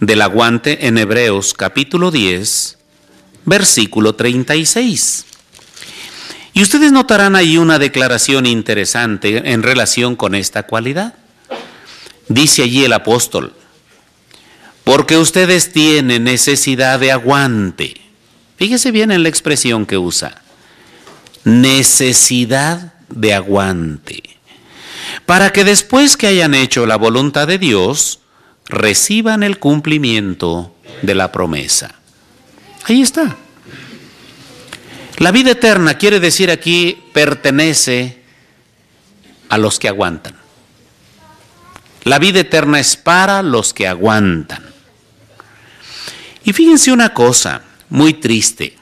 del aguante en Hebreos capítulo 10, versículo 36. Y ustedes notarán ahí una declaración interesante en relación con esta cualidad. Dice allí el apóstol, porque ustedes tienen necesidad de aguante. Fíjese bien en la expresión que usa. Necesidad de aguante. Para que después que hayan hecho la voluntad de Dios, reciban el cumplimiento de la promesa. Ahí está. La vida eterna quiere decir aquí pertenece a los que aguantan. La vida eterna es para los que aguantan. Y fíjense una cosa muy triste.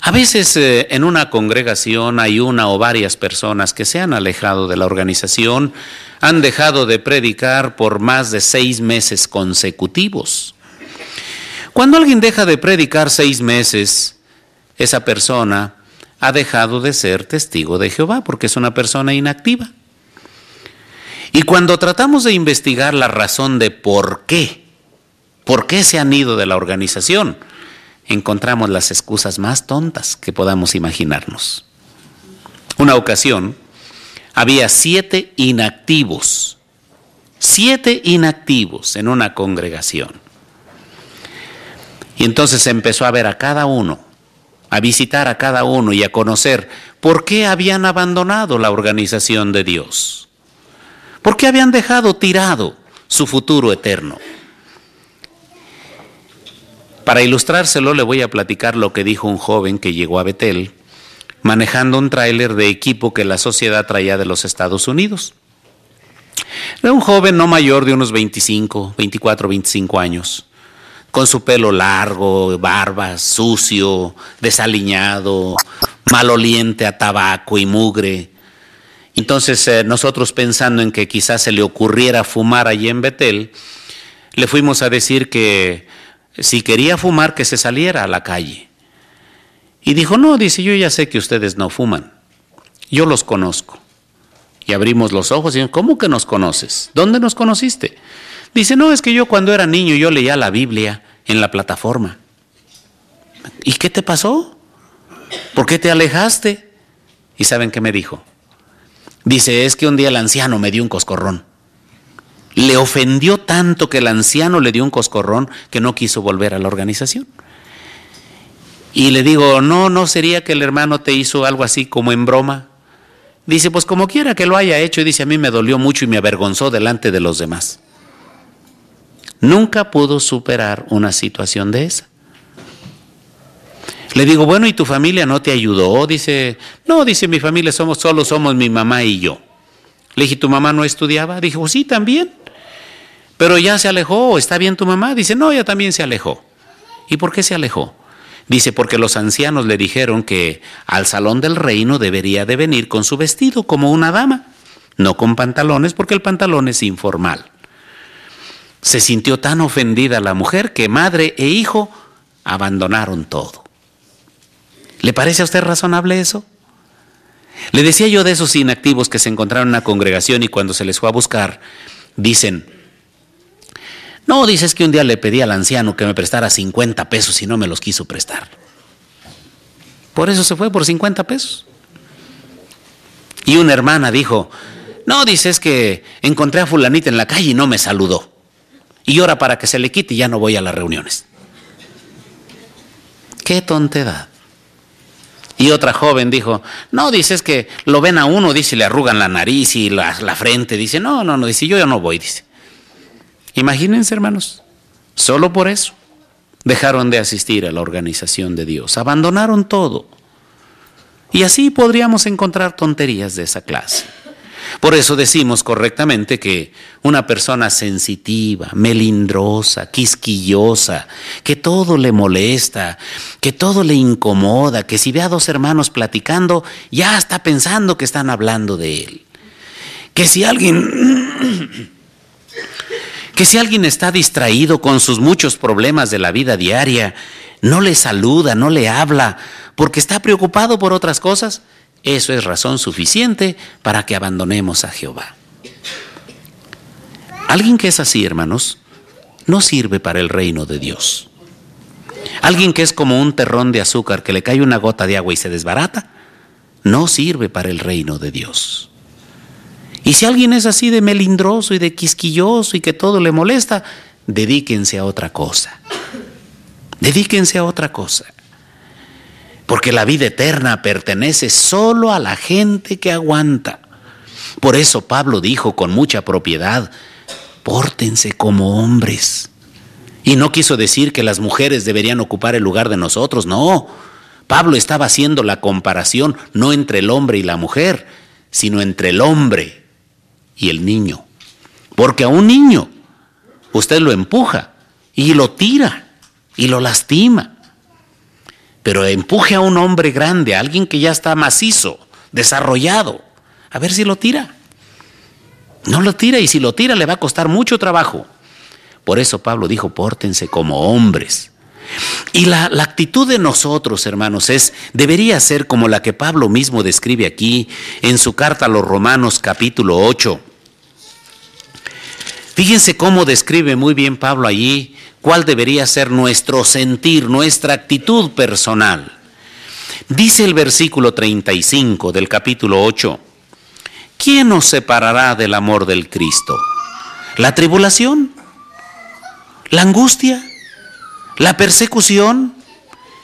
A veces eh, en una congregación hay una o varias personas que se han alejado de la organización, han dejado de predicar por más de seis meses consecutivos. Cuando alguien deja de predicar seis meses, esa persona ha dejado de ser testigo de Jehová porque es una persona inactiva. Y cuando tratamos de investigar la razón de por qué, por qué se han ido de la organización, encontramos las excusas más tontas que podamos imaginarnos. Una ocasión, había siete inactivos, siete inactivos en una congregación. Y entonces empezó a ver a cada uno, a visitar a cada uno y a conocer por qué habían abandonado la organización de Dios, por qué habían dejado tirado su futuro eterno. Para ilustrárselo le voy a platicar lo que dijo un joven que llegó a Betel manejando un tráiler de equipo que la sociedad traía de los Estados Unidos. Era un joven no mayor de unos 25, 24, 25 años con su pelo largo, barba, sucio, desaliñado, maloliente a tabaco y mugre. Entonces eh, nosotros pensando en que quizás se le ocurriera fumar allí en Betel, le fuimos a decir que si quería fumar que se saliera a la calle. Y dijo, no, dice, yo ya sé que ustedes no fuman, yo los conozco. Y abrimos los ojos y dijimos, ¿cómo que nos conoces? ¿Dónde nos conociste? Dice, no, es que yo cuando era niño yo leía la Biblia en la plataforma. ¿Y qué te pasó? ¿Por qué te alejaste? ¿Y saben qué me dijo? Dice, es que un día el anciano me dio un coscorrón. Le ofendió tanto que el anciano le dio un coscorrón que no quiso volver a la organización. Y le digo, no, no sería que el hermano te hizo algo así como en broma. Dice, pues como quiera que lo haya hecho, y dice, a mí me dolió mucho y me avergonzó delante de los demás. Nunca pudo superar una situación de esa. Le digo, bueno, ¿y tu familia no te ayudó? Dice, no, dice, mi familia somos, solo somos mi mamá y yo. Le dije, ¿tu mamá no estudiaba? Dijo, sí, también. Pero ya se alejó, ¿está bien tu mamá? Dice, no, ya también se alejó. ¿Y por qué se alejó? Dice, porque los ancianos le dijeron que al salón del reino debería de venir con su vestido como una dama, no con pantalones, porque el pantalón es informal. Se sintió tan ofendida la mujer que madre e hijo abandonaron todo. ¿Le parece a usted razonable eso? Le decía yo de esos inactivos que se encontraron en una congregación y cuando se les fue a buscar, dicen, no, dices que un día le pedí al anciano que me prestara 50 pesos y no me los quiso prestar. Por eso se fue por 50 pesos. Y una hermana dijo, no, dices que encontré a fulanita en la calle y no me saludó y ora para que se le quite y ya no voy a las reuniones. Qué tontedad. Y otra joven dijo, no, dices que lo ven a uno, dice, le arrugan la nariz y la, frente, dice, no, no, no, dice, yo ya no voy, dice. Imagínense, hermanos, solo por eso dejaron de asistir a la organización de Dios, abandonaron todo. Y así podríamos encontrar tonterías de esa clase. Por eso decimos correctamente que una persona sensitiva, melindrosa, quisquillosa, que todo le molesta, que todo le incomoda, que si ve a dos hermanos platicando, ya está pensando que están hablando de él. Que si alguien que si alguien está distraído con sus muchos problemas de la vida diaria, no le saluda, no le habla, porque está preocupado por otras cosas, eso es razón suficiente para que abandonemos a Jehová. Alguien que es así, hermanos, no sirve para el reino de Dios. Alguien que es como un terrón de azúcar que le cae una gota de agua y se desbarata, no sirve para el reino de Dios. Y si alguien es así de melindroso y de quisquilloso y que todo le molesta, dedíquense a otra cosa. Dedíquense a otra cosa. Porque la vida eterna pertenece solo a la gente que aguanta. Por eso Pablo dijo con mucha propiedad, pórtense como hombres. Y no quiso decir que las mujeres deberían ocupar el lugar de nosotros, no. Pablo estaba haciendo la comparación no entre el hombre y la mujer, sino entre el hombre y el niño. Porque a un niño usted lo empuja y lo tira y lo lastima. Pero empuje a un hombre grande, a alguien que ya está macizo, desarrollado, a ver si lo tira. No lo tira y si lo tira le va a costar mucho trabajo. Por eso Pablo dijo, pórtense como hombres. Y la, actitud de nosotros, hermanos, es, debería ser como la que Pablo mismo describe aquí en su carta a los Romanos capítulo 8. Fíjense cómo describe muy bien Pablo allí cuál debería ser nuestro sentir, nuestra actitud personal. Dice el versículo 35 del capítulo 8, ¿quién nos separará del amor del Cristo? ¿La tribulación? ¿La angustia? ¿La persecución?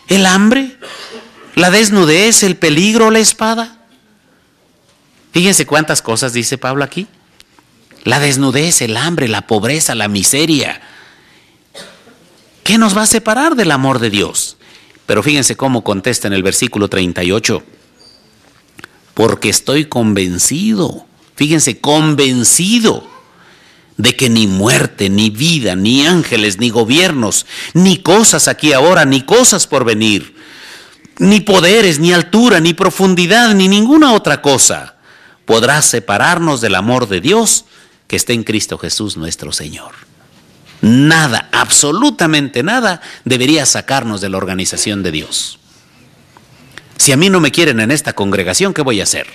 ¿El hambre? ¿La desnudez? ¿El peligro? ¿La espada? Fíjense cuántas cosas dice Pablo aquí. La desnudez, el hambre, la pobreza, la miseria. ¿Qué nos va a separar del amor de Dios? Pero fíjense cómo contesta en el versículo 38. Porque estoy convencido, fíjense, convencido de que ni muerte, ni vida, ni ángeles, ni gobiernos, ni cosas aquí ahora, ni cosas por venir, ni poderes, ni altura, ni profundidad, ni ninguna otra cosa podrá separarnos del amor de Dios que está en Cristo Jesús nuestro Señor. Nada, absolutamente nada debería sacarnos de la organización de Dios. Si a mí no me quieren en esta congregación, ¿qué voy a hacer?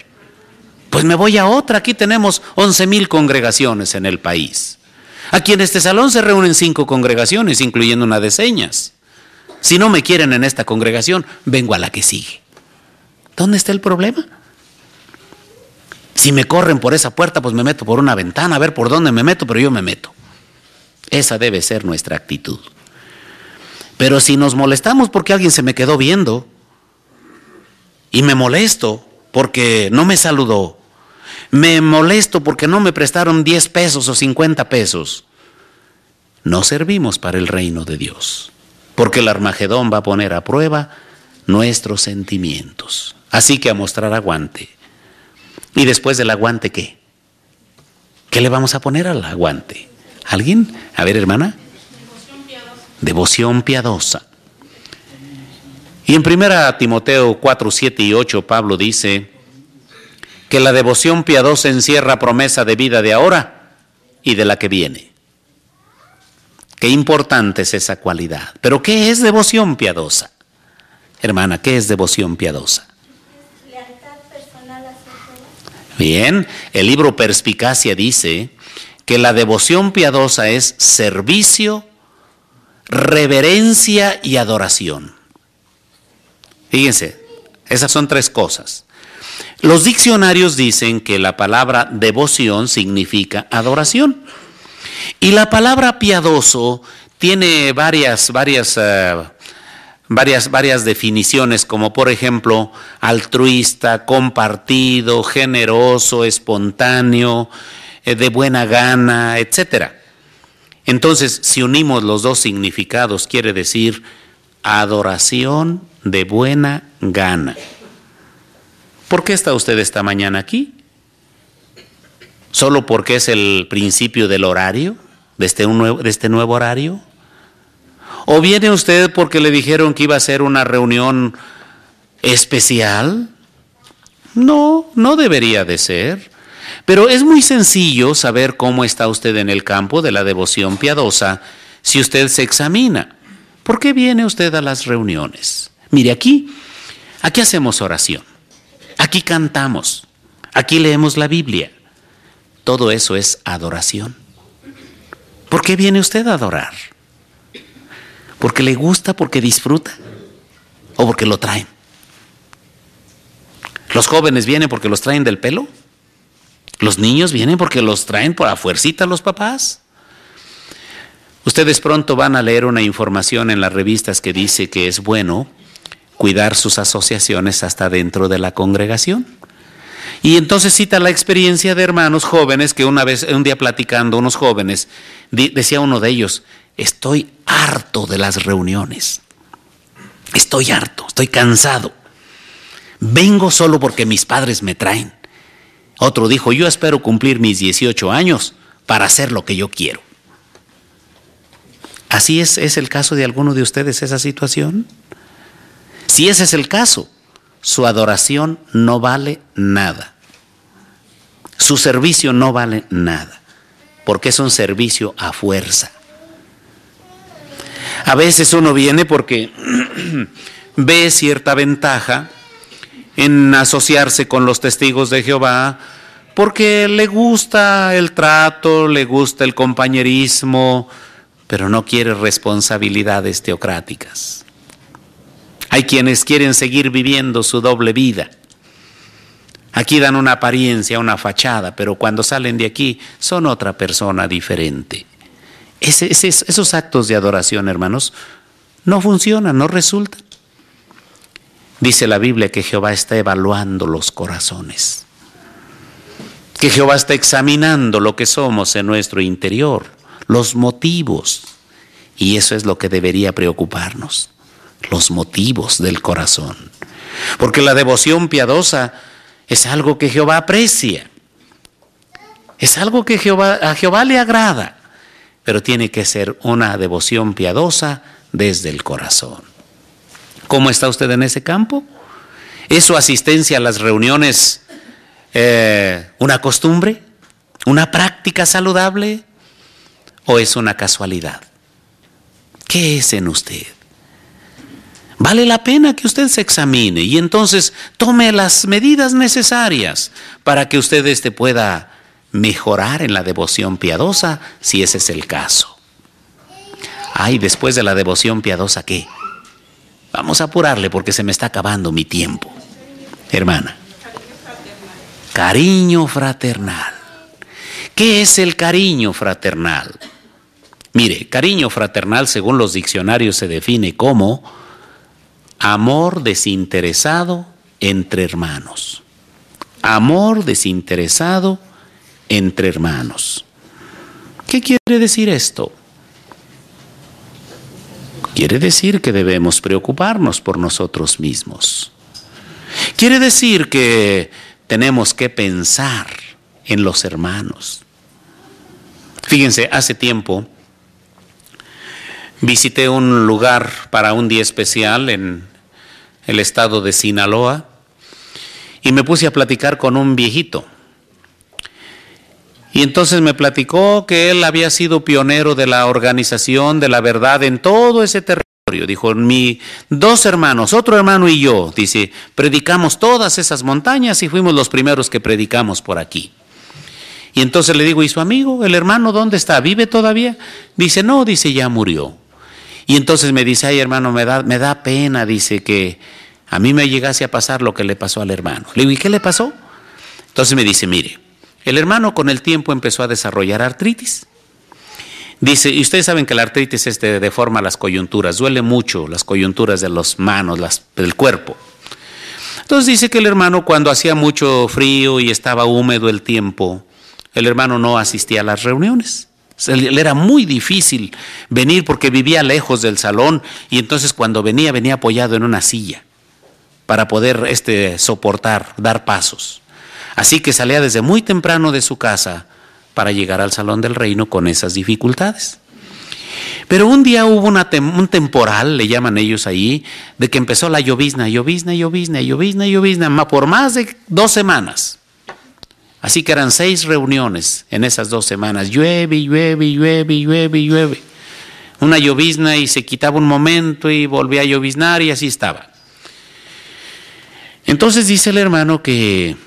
Pues me voy a otra. Aquí tenemos 11 mil congregaciones en el país. Aquí en este salón se reúnen cinco congregaciones, incluyendo una de señas. Si no me quieren en esta congregación, vengo a la que sigue. ¿Dónde está el problema? Si me corren por esa puerta, pues me meto por una ventana, a ver por dónde me meto, pero yo me meto. Esa debe ser nuestra actitud. Pero si nos molestamos porque alguien se me quedó viendo y me molesto porque no me saludó, me molesto porque no me prestaron 10 pesos o 50 pesos, no servimos para el reino de Dios, porque el Armagedón va a poner a prueba nuestros sentimientos. Así que a mostrar aguante. ¿Y después del aguante qué? ¿Qué le vamos a poner al aguante? ¿Alguien? A ver, hermana. Devoción piadosa. Y en 1 Timoteo 4, 7 y 8 Pablo dice que la devoción piadosa encierra promesa de vida de ahora y de la que viene. Qué importante es esa cualidad. Pero ¿qué es devoción piadosa? Hermana, ¿qué es devoción piadosa? Bien, el libro Perspicacia dice que la devoción piadosa es servicio, reverencia y adoración. Fíjense, esas son tres cosas. Los diccionarios dicen que la palabra devoción significa adoración. Y la palabra piadoso tiene varias, varias, eh, varias, varias definiciones, como por ejemplo altruista, compartido, generoso, espontáneo, de buena gana, etc. Entonces, si unimos los dos significados, quiere decir adoración de buena gana. ¿Por qué está usted esta mañana aquí? ¿Solo porque es el principio del horario, de este, nuevo, de este nuevo horario? ¿O viene usted porque le dijeron que iba a ser una reunión especial? No, no debería de ser. Pero es muy sencillo saber cómo está usted en el campo de la devoción piadosa si usted se examina. ¿Por qué viene usted a las reuniones? Mire, aquí, aquí hacemos oración, aquí cantamos, aquí leemos la Biblia. Todo eso es adoración. ¿Por qué viene usted a adorar? ¿Porque le gusta, porque disfruta? ¿O porque lo traen? ¿Los jóvenes vienen porque los traen del pelo? ¿Los niños vienen porque los traen por a fuercita los papás? Ustedes pronto van a leer una información en las revistas que dice que es bueno cuidar sus asociaciones hasta dentro de la congregación. Y entonces cita la experiencia de hermanos jóvenes que una vez, un día platicando, unos jóvenes, decía uno de ellos, estoy harto de las reuniones. Estoy harto, estoy cansado. Vengo solo porque mis padres me traen. Otro dijo, yo espero cumplir mis 18 años para hacer lo que yo quiero. ¿Así es, el caso de alguno de ustedes esa situación? Si ese es el caso, su adoración no vale nada. Su servicio no vale nada, porque es un servicio a fuerza. A veces uno viene porque ve cierta ventaja en asociarse con los testigos de Jehová, porque le gusta el trato, le gusta el compañerismo, pero no quiere responsabilidades teocráticas. Hay quienes quieren seguir viviendo su doble vida. Aquí dan una apariencia, una fachada, pero cuando salen de aquí son otra persona diferente. esos actos de adoración, hermanos, no funcionan, no resultan. Dice la Biblia que Jehová está evaluando los corazones, que Jehová está examinando lo que somos en nuestro interior, los motivos, y eso es lo que debería preocuparnos los motivos del corazón. Porque la devoción piadosa es algo que Jehová aprecia. Es algo que Jehová, a Jehová le agrada. Pero tiene que ser una devoción piadosa desde el corazón. ¿Cómo está usted en ese campo? ¿Es su asistencia a las reuniones eh, una costumbre? ¿Una práctica saludable? ¿O es una casualidad? ¿Qué es en usted? Vale la pena que usted se examine y entonces tome las medidas necesarias para que usted este pueda mejorar en la devoción piadosa si ese es el caso. Ay, después de la devoción piadosa, ¿qué? Vamos a apurarle porque se me está acabando mi tiempo. Hermana. Cariño fraternal. ¿Qué es el cariño fraternal? Mire, cariño fraternal según los diccionarios se define como Amor desinteresado entre hermanos. Amor desinteresado entre hermanos. ¿Qué quiere decir esto? Quiere decir que debemos preocuparnos por nosotros mismos. Quiere decir que tenemos que pensar en los hermanos. Fíjense, hace tiempo Visité un lugar para un día especial en el estado de Sinaloa y me puse a platicar con un viejito. Y entonces me platicó que él había sido pionero de la organización de la verdad en todo ese territorio. Dijo, mi dos hermanos, otro hermano y yo, dice, predicamos todas esas montañas y fuimos los primeros que predicamos por aquí. Y entonces le digo, ¿y su amigo, el hermano, dónde está? ¿Vive todavía? Dice, no, dice, ya murió. Y entonces me dice, ay hermano, me da, me da pena, dice que a mí me llegase a pasar lo que le pasó al hermano. Le digo, ¿y qué le pasó? Entonces me dice, mire, el hermano con el tiempo empezó a desarrollar artritis. Dice, y ustedes saben que la artritis este, deforma las coyunturas, duele mucho las coyunturas de las manos, las, del cuerpo. Entonces dice que el hermano cuando hacía mucho frío y estaba húmedo el tiempo, el hermano no asistía a las reuniones. Le era muy difícil venir porque vivía lejos del salón y entonces cuando venía venía apoyado en una silla para poder este, soportar, dar pasos. Así que salía desde muy temprano de su casa para llegar al salón del reino con esas dificultades. Pero un día hubo un temporal, le llaman ellos ahí, de que empezó la llovizna, llovizna, llovizna, llovizna, llovizna, por más de dos semanas. Así que eran seis reuniones en esas dos semanas. Llueve, llueve, llueve, llueve, llueve. Una llovizna y se quitaba un momento y volvía a lloviznar y así estaba. Entonces dice el hermano que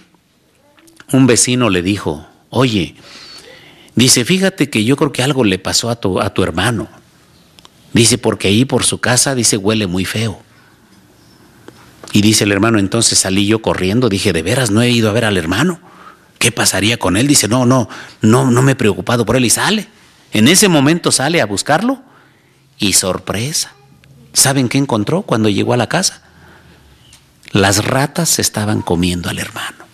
un vecino le dijo, oye, dice, fíjate que yo creo que algo le pasó a tu, a tu hermano. Dice, porque ahí por su casa, dice, huele muy feo. Y dice el hermano, entonces salí yo corriendo, dije, de veras no he ido a ver al hermano. ¿Qué pasaría con él? Dice, no, no, no, no me he preocupado por él y sale. En ese momento sale a buscarlo y sorpresa. ¿Saben qué encontró cuando llegó a la casa? Las ratas estaban comiendo al hermano.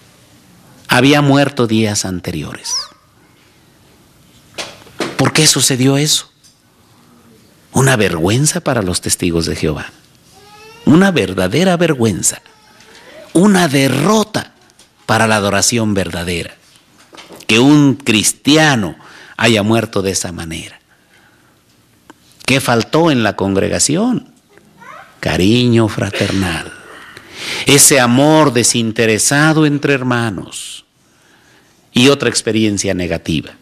Había muerto días anteriores. ¿Por qué sucedió eso? Una vergüenza para los testigos de Jehová. Una verdadera vergüenza. Una derrota para la adoración verdadera. Que un cristiano haya muerto de esa manera. ¿Qué faltó en la congregación? Cariño fraternal. Ese amor desinteresado entre hermanos. Y otra experiencia negativa.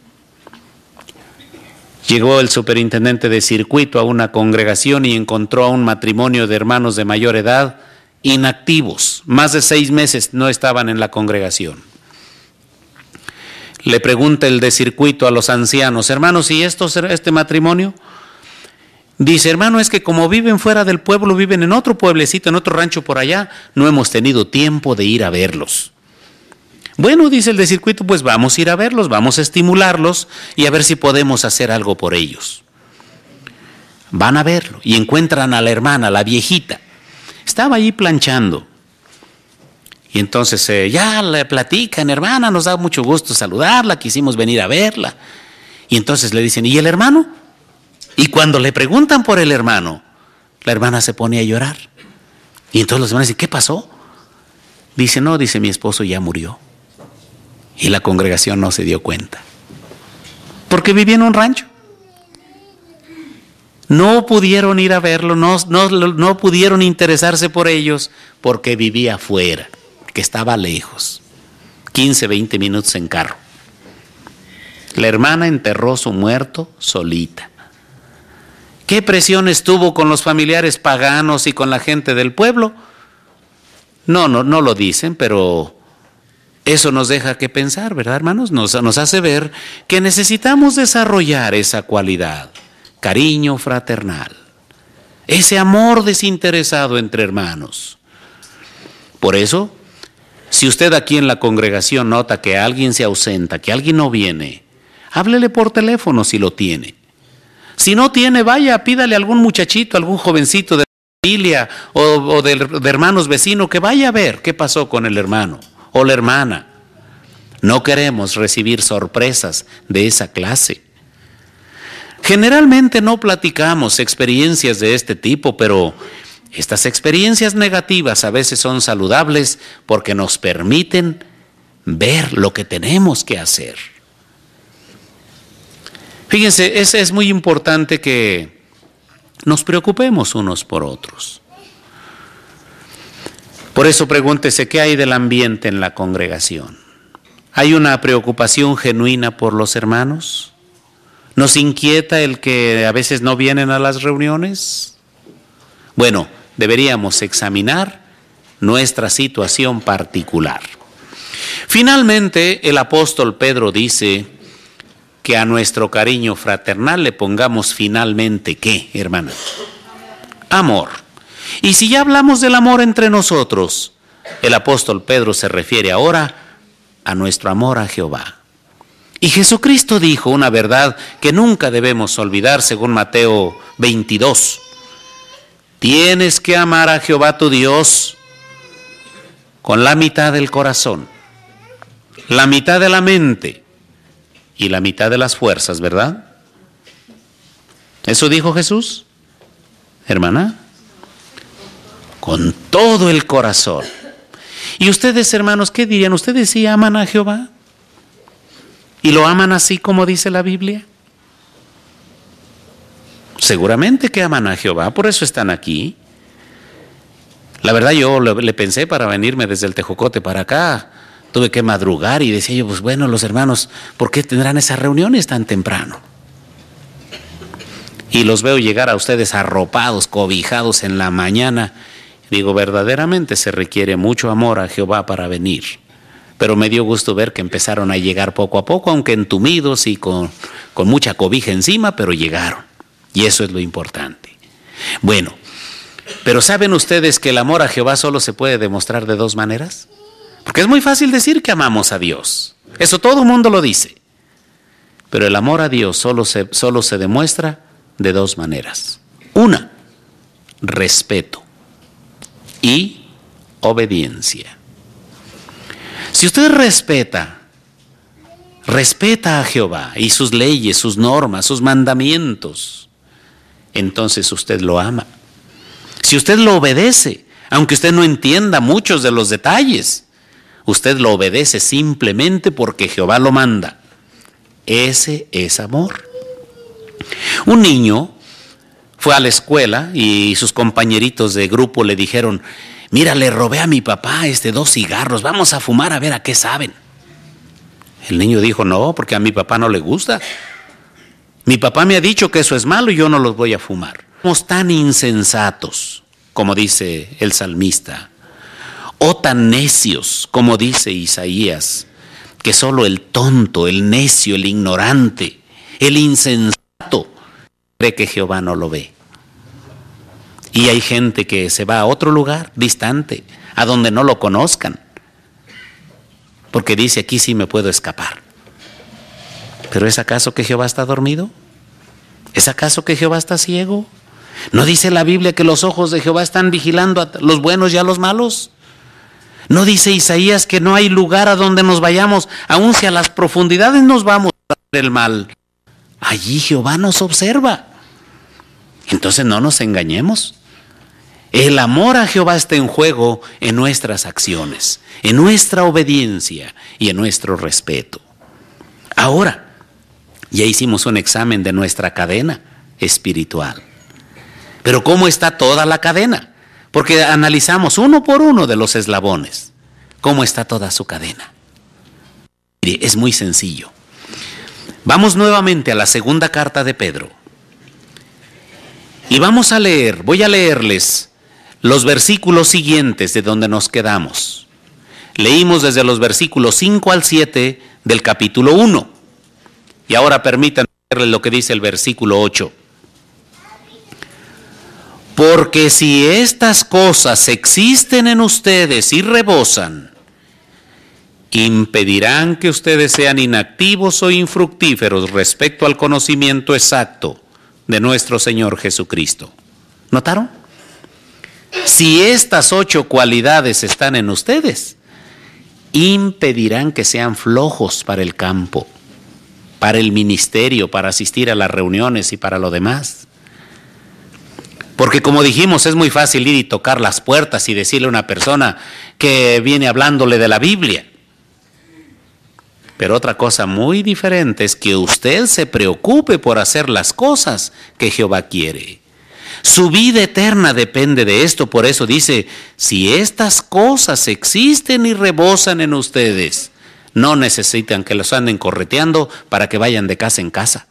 Llegó el superintendente de circuito a una congregación y encontró a un matrimonio de hermanos de mayor edad inactivos. Más de seis meses no estaban en la congregación. Le pregunta el de circuito a los ancianos, hermanos, ¿y esto, este matrimonio? Dice, hermano, es que como viven fuera del pueblo, viven en otro pueblecito, en otro rancho por allá, no hemos tenido tiempo de ir a verlos. Bueno, dice el de circuito, pues vamos a ir a verlos, vamos a estimularlos y a ver si podemos hacer algo por ellos. Van a verlo y encuentran a la hermana, la viejita. Estaba allí planchando. Y entonces eh, ya le platican, hermana, nos da mucho gusto saludarla, quisimos venir a verla. Y entonces le dicen, ¿y el hermano? Y cuando le preguntan por el hermano, la hermana se pone a llorar. Y entonces los hermanos dicen, ¿qué pasó? Dice, no, dice, mi esposo ya murió. Y la congregación no se dio cuenta. Porque vivía en un rancho. No pudieron ir a verlo, no, no, no pudieron interesarse por ellos porque vivía afuera, que estaba lejos. 15, 20 minutos en carro. La hermana enterró su muerto solita. ¿Qué presión estuvo con los familiares paganos y con la gente del pueblo? No, no, no lo dicen, pero eso nos deja que pensar, ¿verdad, hermanos? Nos, nos hace ver que necesitamos desarrollar esa cualidad, cariño fraternal, ese amor desinteresado entre hermanos. Por eso, si usted aquí en la congregación nota que alguien se ausenta, que alguien no viene, háblele por teléfono si lo tiene. Si no tiene, vaya, pídale a algún muchachito, algún jovencito de familia o, de, de hermanos vecinos que vaya a ver qué pasó con el hermano o la hermana. No queremos recibir sorpresas de esa clase. Generalmente no platicamos experiencias de este tipo, pero estas experiencias negativas a veces son saludables porque nos permiten ver lo que tenemos que hacer. Fíjense, es, es muy importante que nos preocupemos unos por otros. Por eso pregúntese qué hay del ambiente en la congregación. ¿Hay una preocupación genuina por los hermanos? ¿Nos inquieta el que a veces no vienen a las reuniones? Bueno, deberíamos examinar nuestra situación particular. Finalmente, el apóstol Pedro dice, que a nuestro cariño fraternal le pongamos finalmente qué, hermana? Amor. Y si ya hablamos del amor entre nosotros, el apóstol Pedro se refiere ahora a nuestro amor a Jehová. Y Jesucristo dijo una verdad que nunca debemos olvidar según Mateo 22. Tienes que amar a Jehová tu Dios con la mitad del corazón, la mitad de la mente y la mitad de las fuerzas, ¿verdad? ¿Eso dijo Jesús? Hermana, con todo el corazón. ¿Y ustedes, hermanos, qué dirían? ¿Ustedes sí aman a Jehová? ¿Y lo aman así como dice la Biblia? Seguramente que aman a Jehová, por eso están aquí. La verdad yo le pensé para venirme desde el Tejocote para acá, tuve que madrugar y decía yo, pues bueno, los hermanos, ¿por qué tendrán esas reuniones tan temprano? Y los veo llegar a ustedes arropados, cobijados en la mañana. Digo, verdaderamente se requiere mucho amor a Jehová para venir. Pero me dio gusto ver que empezaron a llegar poco a poco, aunque entumidos y con, con mucha cobija encima, pero llegaron. Y eso es lo importante. Bueno, pero ¿saben ustedes que el amor a Jehová solo se puede demostrar de dos maneras? Porque es muy fácil decir que amamos a Dios. Eso todo el mundo lo dice. Pero el amor a Dios solo se, solo se demuestra de dos maneras. Una, respeto y obediencia. Si usted respeta, respeta a Jehová y sus leyes, sus normas, sus mandamientos, entonces usted lo ama. Si usted lo obedece, aunque usted no entienda muchos de los detalles, usted lo obedece simplemente porque Jehová lo manda. Ese es amor. Un niño fue a la escuela y sus compañeritos de grupo le dijeron, mira, le robé a mi papá este dos cigarros, vamos a fumar a ver a qué saben. El niño dijo, no, porque a mi papá no le gusta. Mi papá me ha dicho que eso es malo y yo no los voy a fumar. Somos tan insensatos, como dice el salmista, o tan necios, como dice Isaías, que solo el tonto, el necio, el ignorante, el insensato cree que Jehová no lo ve. Y hay gente que se va a otro lugar distante, a donde no lo conozcan, porque dice aquí sí me puedo escapar. ¿Pero es acaso que Jehová está dormido? ¿Es acaso que Jehová está ciego? ¿No dice la Biblia que los ojos de Jehová están vigilando a los buenos y a los malos? ¿No dice Isaías que no hay lugar a donde nos vayamos, aun si a las profundidades nos vamos a hacer el mal? Allí Jehová nos observa. Entonces no nos engañemos. El amor a Jehová está en juego en nuestras acciones, en nuestra obediencia y en nuestro respeto. Ahora, ya hicimos un examen de nuestra cadena espiritual. Pero ¿cómo está toda la cadena? Porque analizamos uno por uno de los eslabones. ¿Cómo está toda su cadena? Mire, es muy sencillo. Vamos nuevamente a la segunda carta de Pedro. Y vamos a leer, voy a leerles los versículos siguientes de donde nos quedamos. Leímos desde los versículos 5 al 7 del capítulo 1. Y ahora permítanme leerles lo que dice el versículo 8. Porque si estas cosas existen en ustedes y rebosan, impedirán que ustedes sean inactivos o infructíferos respecto al conocimiento exacto de nuestro Señor Jesucristo. ¿Notaron? Si estas ocho cualidades están en ustedes, impedirán que sean flojos para el campo, para el ministerio, para asistir a las reuniones y para lo demás. Porque como dijimos, es muy fácil ir y tocar las puertas y decirle a una persona que viene hablándole de la Biblia. Pero otra cosa muy diferente es que usted se preocupe por hacer las cosas que Jehová quiere. Su vida eterna depende de esto, por eso dice, si estas cosas existen y rebosan en ustedes, no necesitan que los anden correteando para que vayan de casa en casa.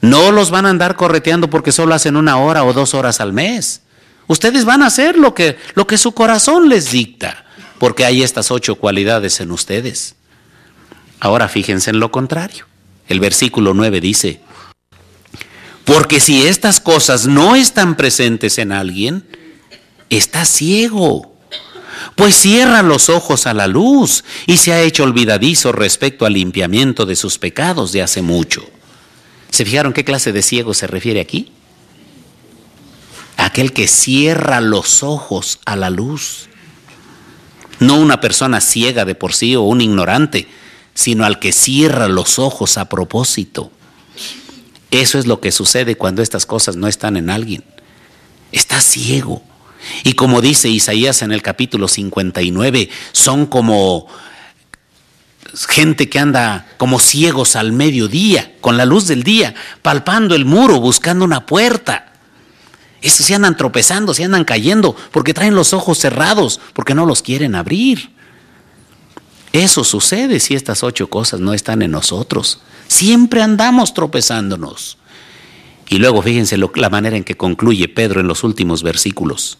No los van a andar correteando porque solo hacen una hora o dos horas al mes. Ustedes van a hacer lo que, lo que su corazón les dicta, porque hay estas ocho cualidades en ustedes. Ahora fíjense en lo contrario. El versículo 9 dice, porque si estas cosas no están presentes en alguien, está ciego. Pues cierra los ojos a la luz y se ha hecho olvidadizo respecto al limpiamiento de sus pecados de hace mucho. ¿Se fijaron qué clase de ciego se refiere aquí? Aquel que cierra los ojos a la luz. No una persona ciega de por sí o un ignorante, sino al que cierra los ojos a propósito. Eso es lo que sucede cuando estas cosas no están en alguien. Está ciego. Y como dice Isaías en el capítulo 59, son como gente que anda como ciegos al mediodía, con la luz del día, palpando el muro, buscando una puerta. Esos se andan tropezando, se andan cayendo, porque traen los ojos cerrados, porque no los quieren abrir. Eso sucede si estas ocho cosas no están en nosotros. Siempre andamos tropezándonos. Y luego fíjense la manera en que concluye Pedro en los últimos versículos.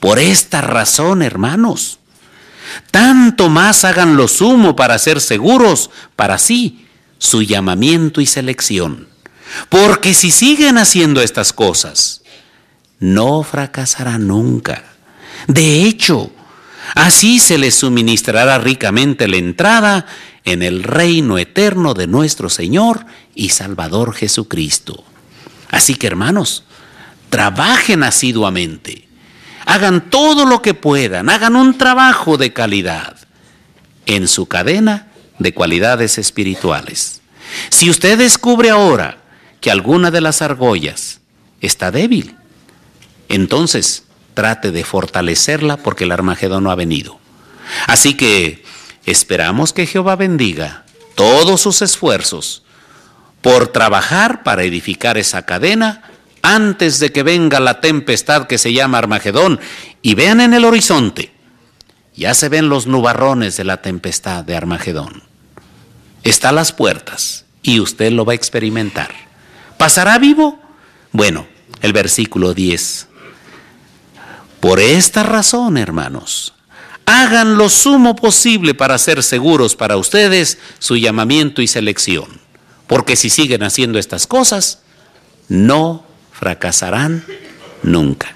Por esta razón, hermanos, tanto más hagan lo sumo para ser seguros para sí su llamamiento y selección. Porque si siguen haciendo estas cosas, no fracasará nunca. De hecho, así se les suministrará ricamente la entrada en el reino eterno de nuestro Señor y Salvador Jesucristo. Así que hermanos, trabajen asiduamente, hagan todo lo que puedan, hagan un trabajo de calidad en su cadena de cualidades espirituales. Si usted descubre ahora que alguna de las argollas está débil, entonces trate de fortalecerla porque el Armagedón no ha venido. Así que esperamos que Jehová bendiga todos sus esfuerzos por trabajar para edificar esa cadena antes de que venga la tempestad que se llama Armagedón y vean en el horizonte, ya se ven los nubarrones de la tempestad de Armagedón. Está a las puertas y usted lo va a experimentar. ¿Pasará vivo? Bueno, el versículo 10 por esta razón, hermanos, hagan lo sumo posible para ser seguros para ustedes su llamamiento y selección. Porque si siguen haciendo estas cosas, no fracasarán nunca.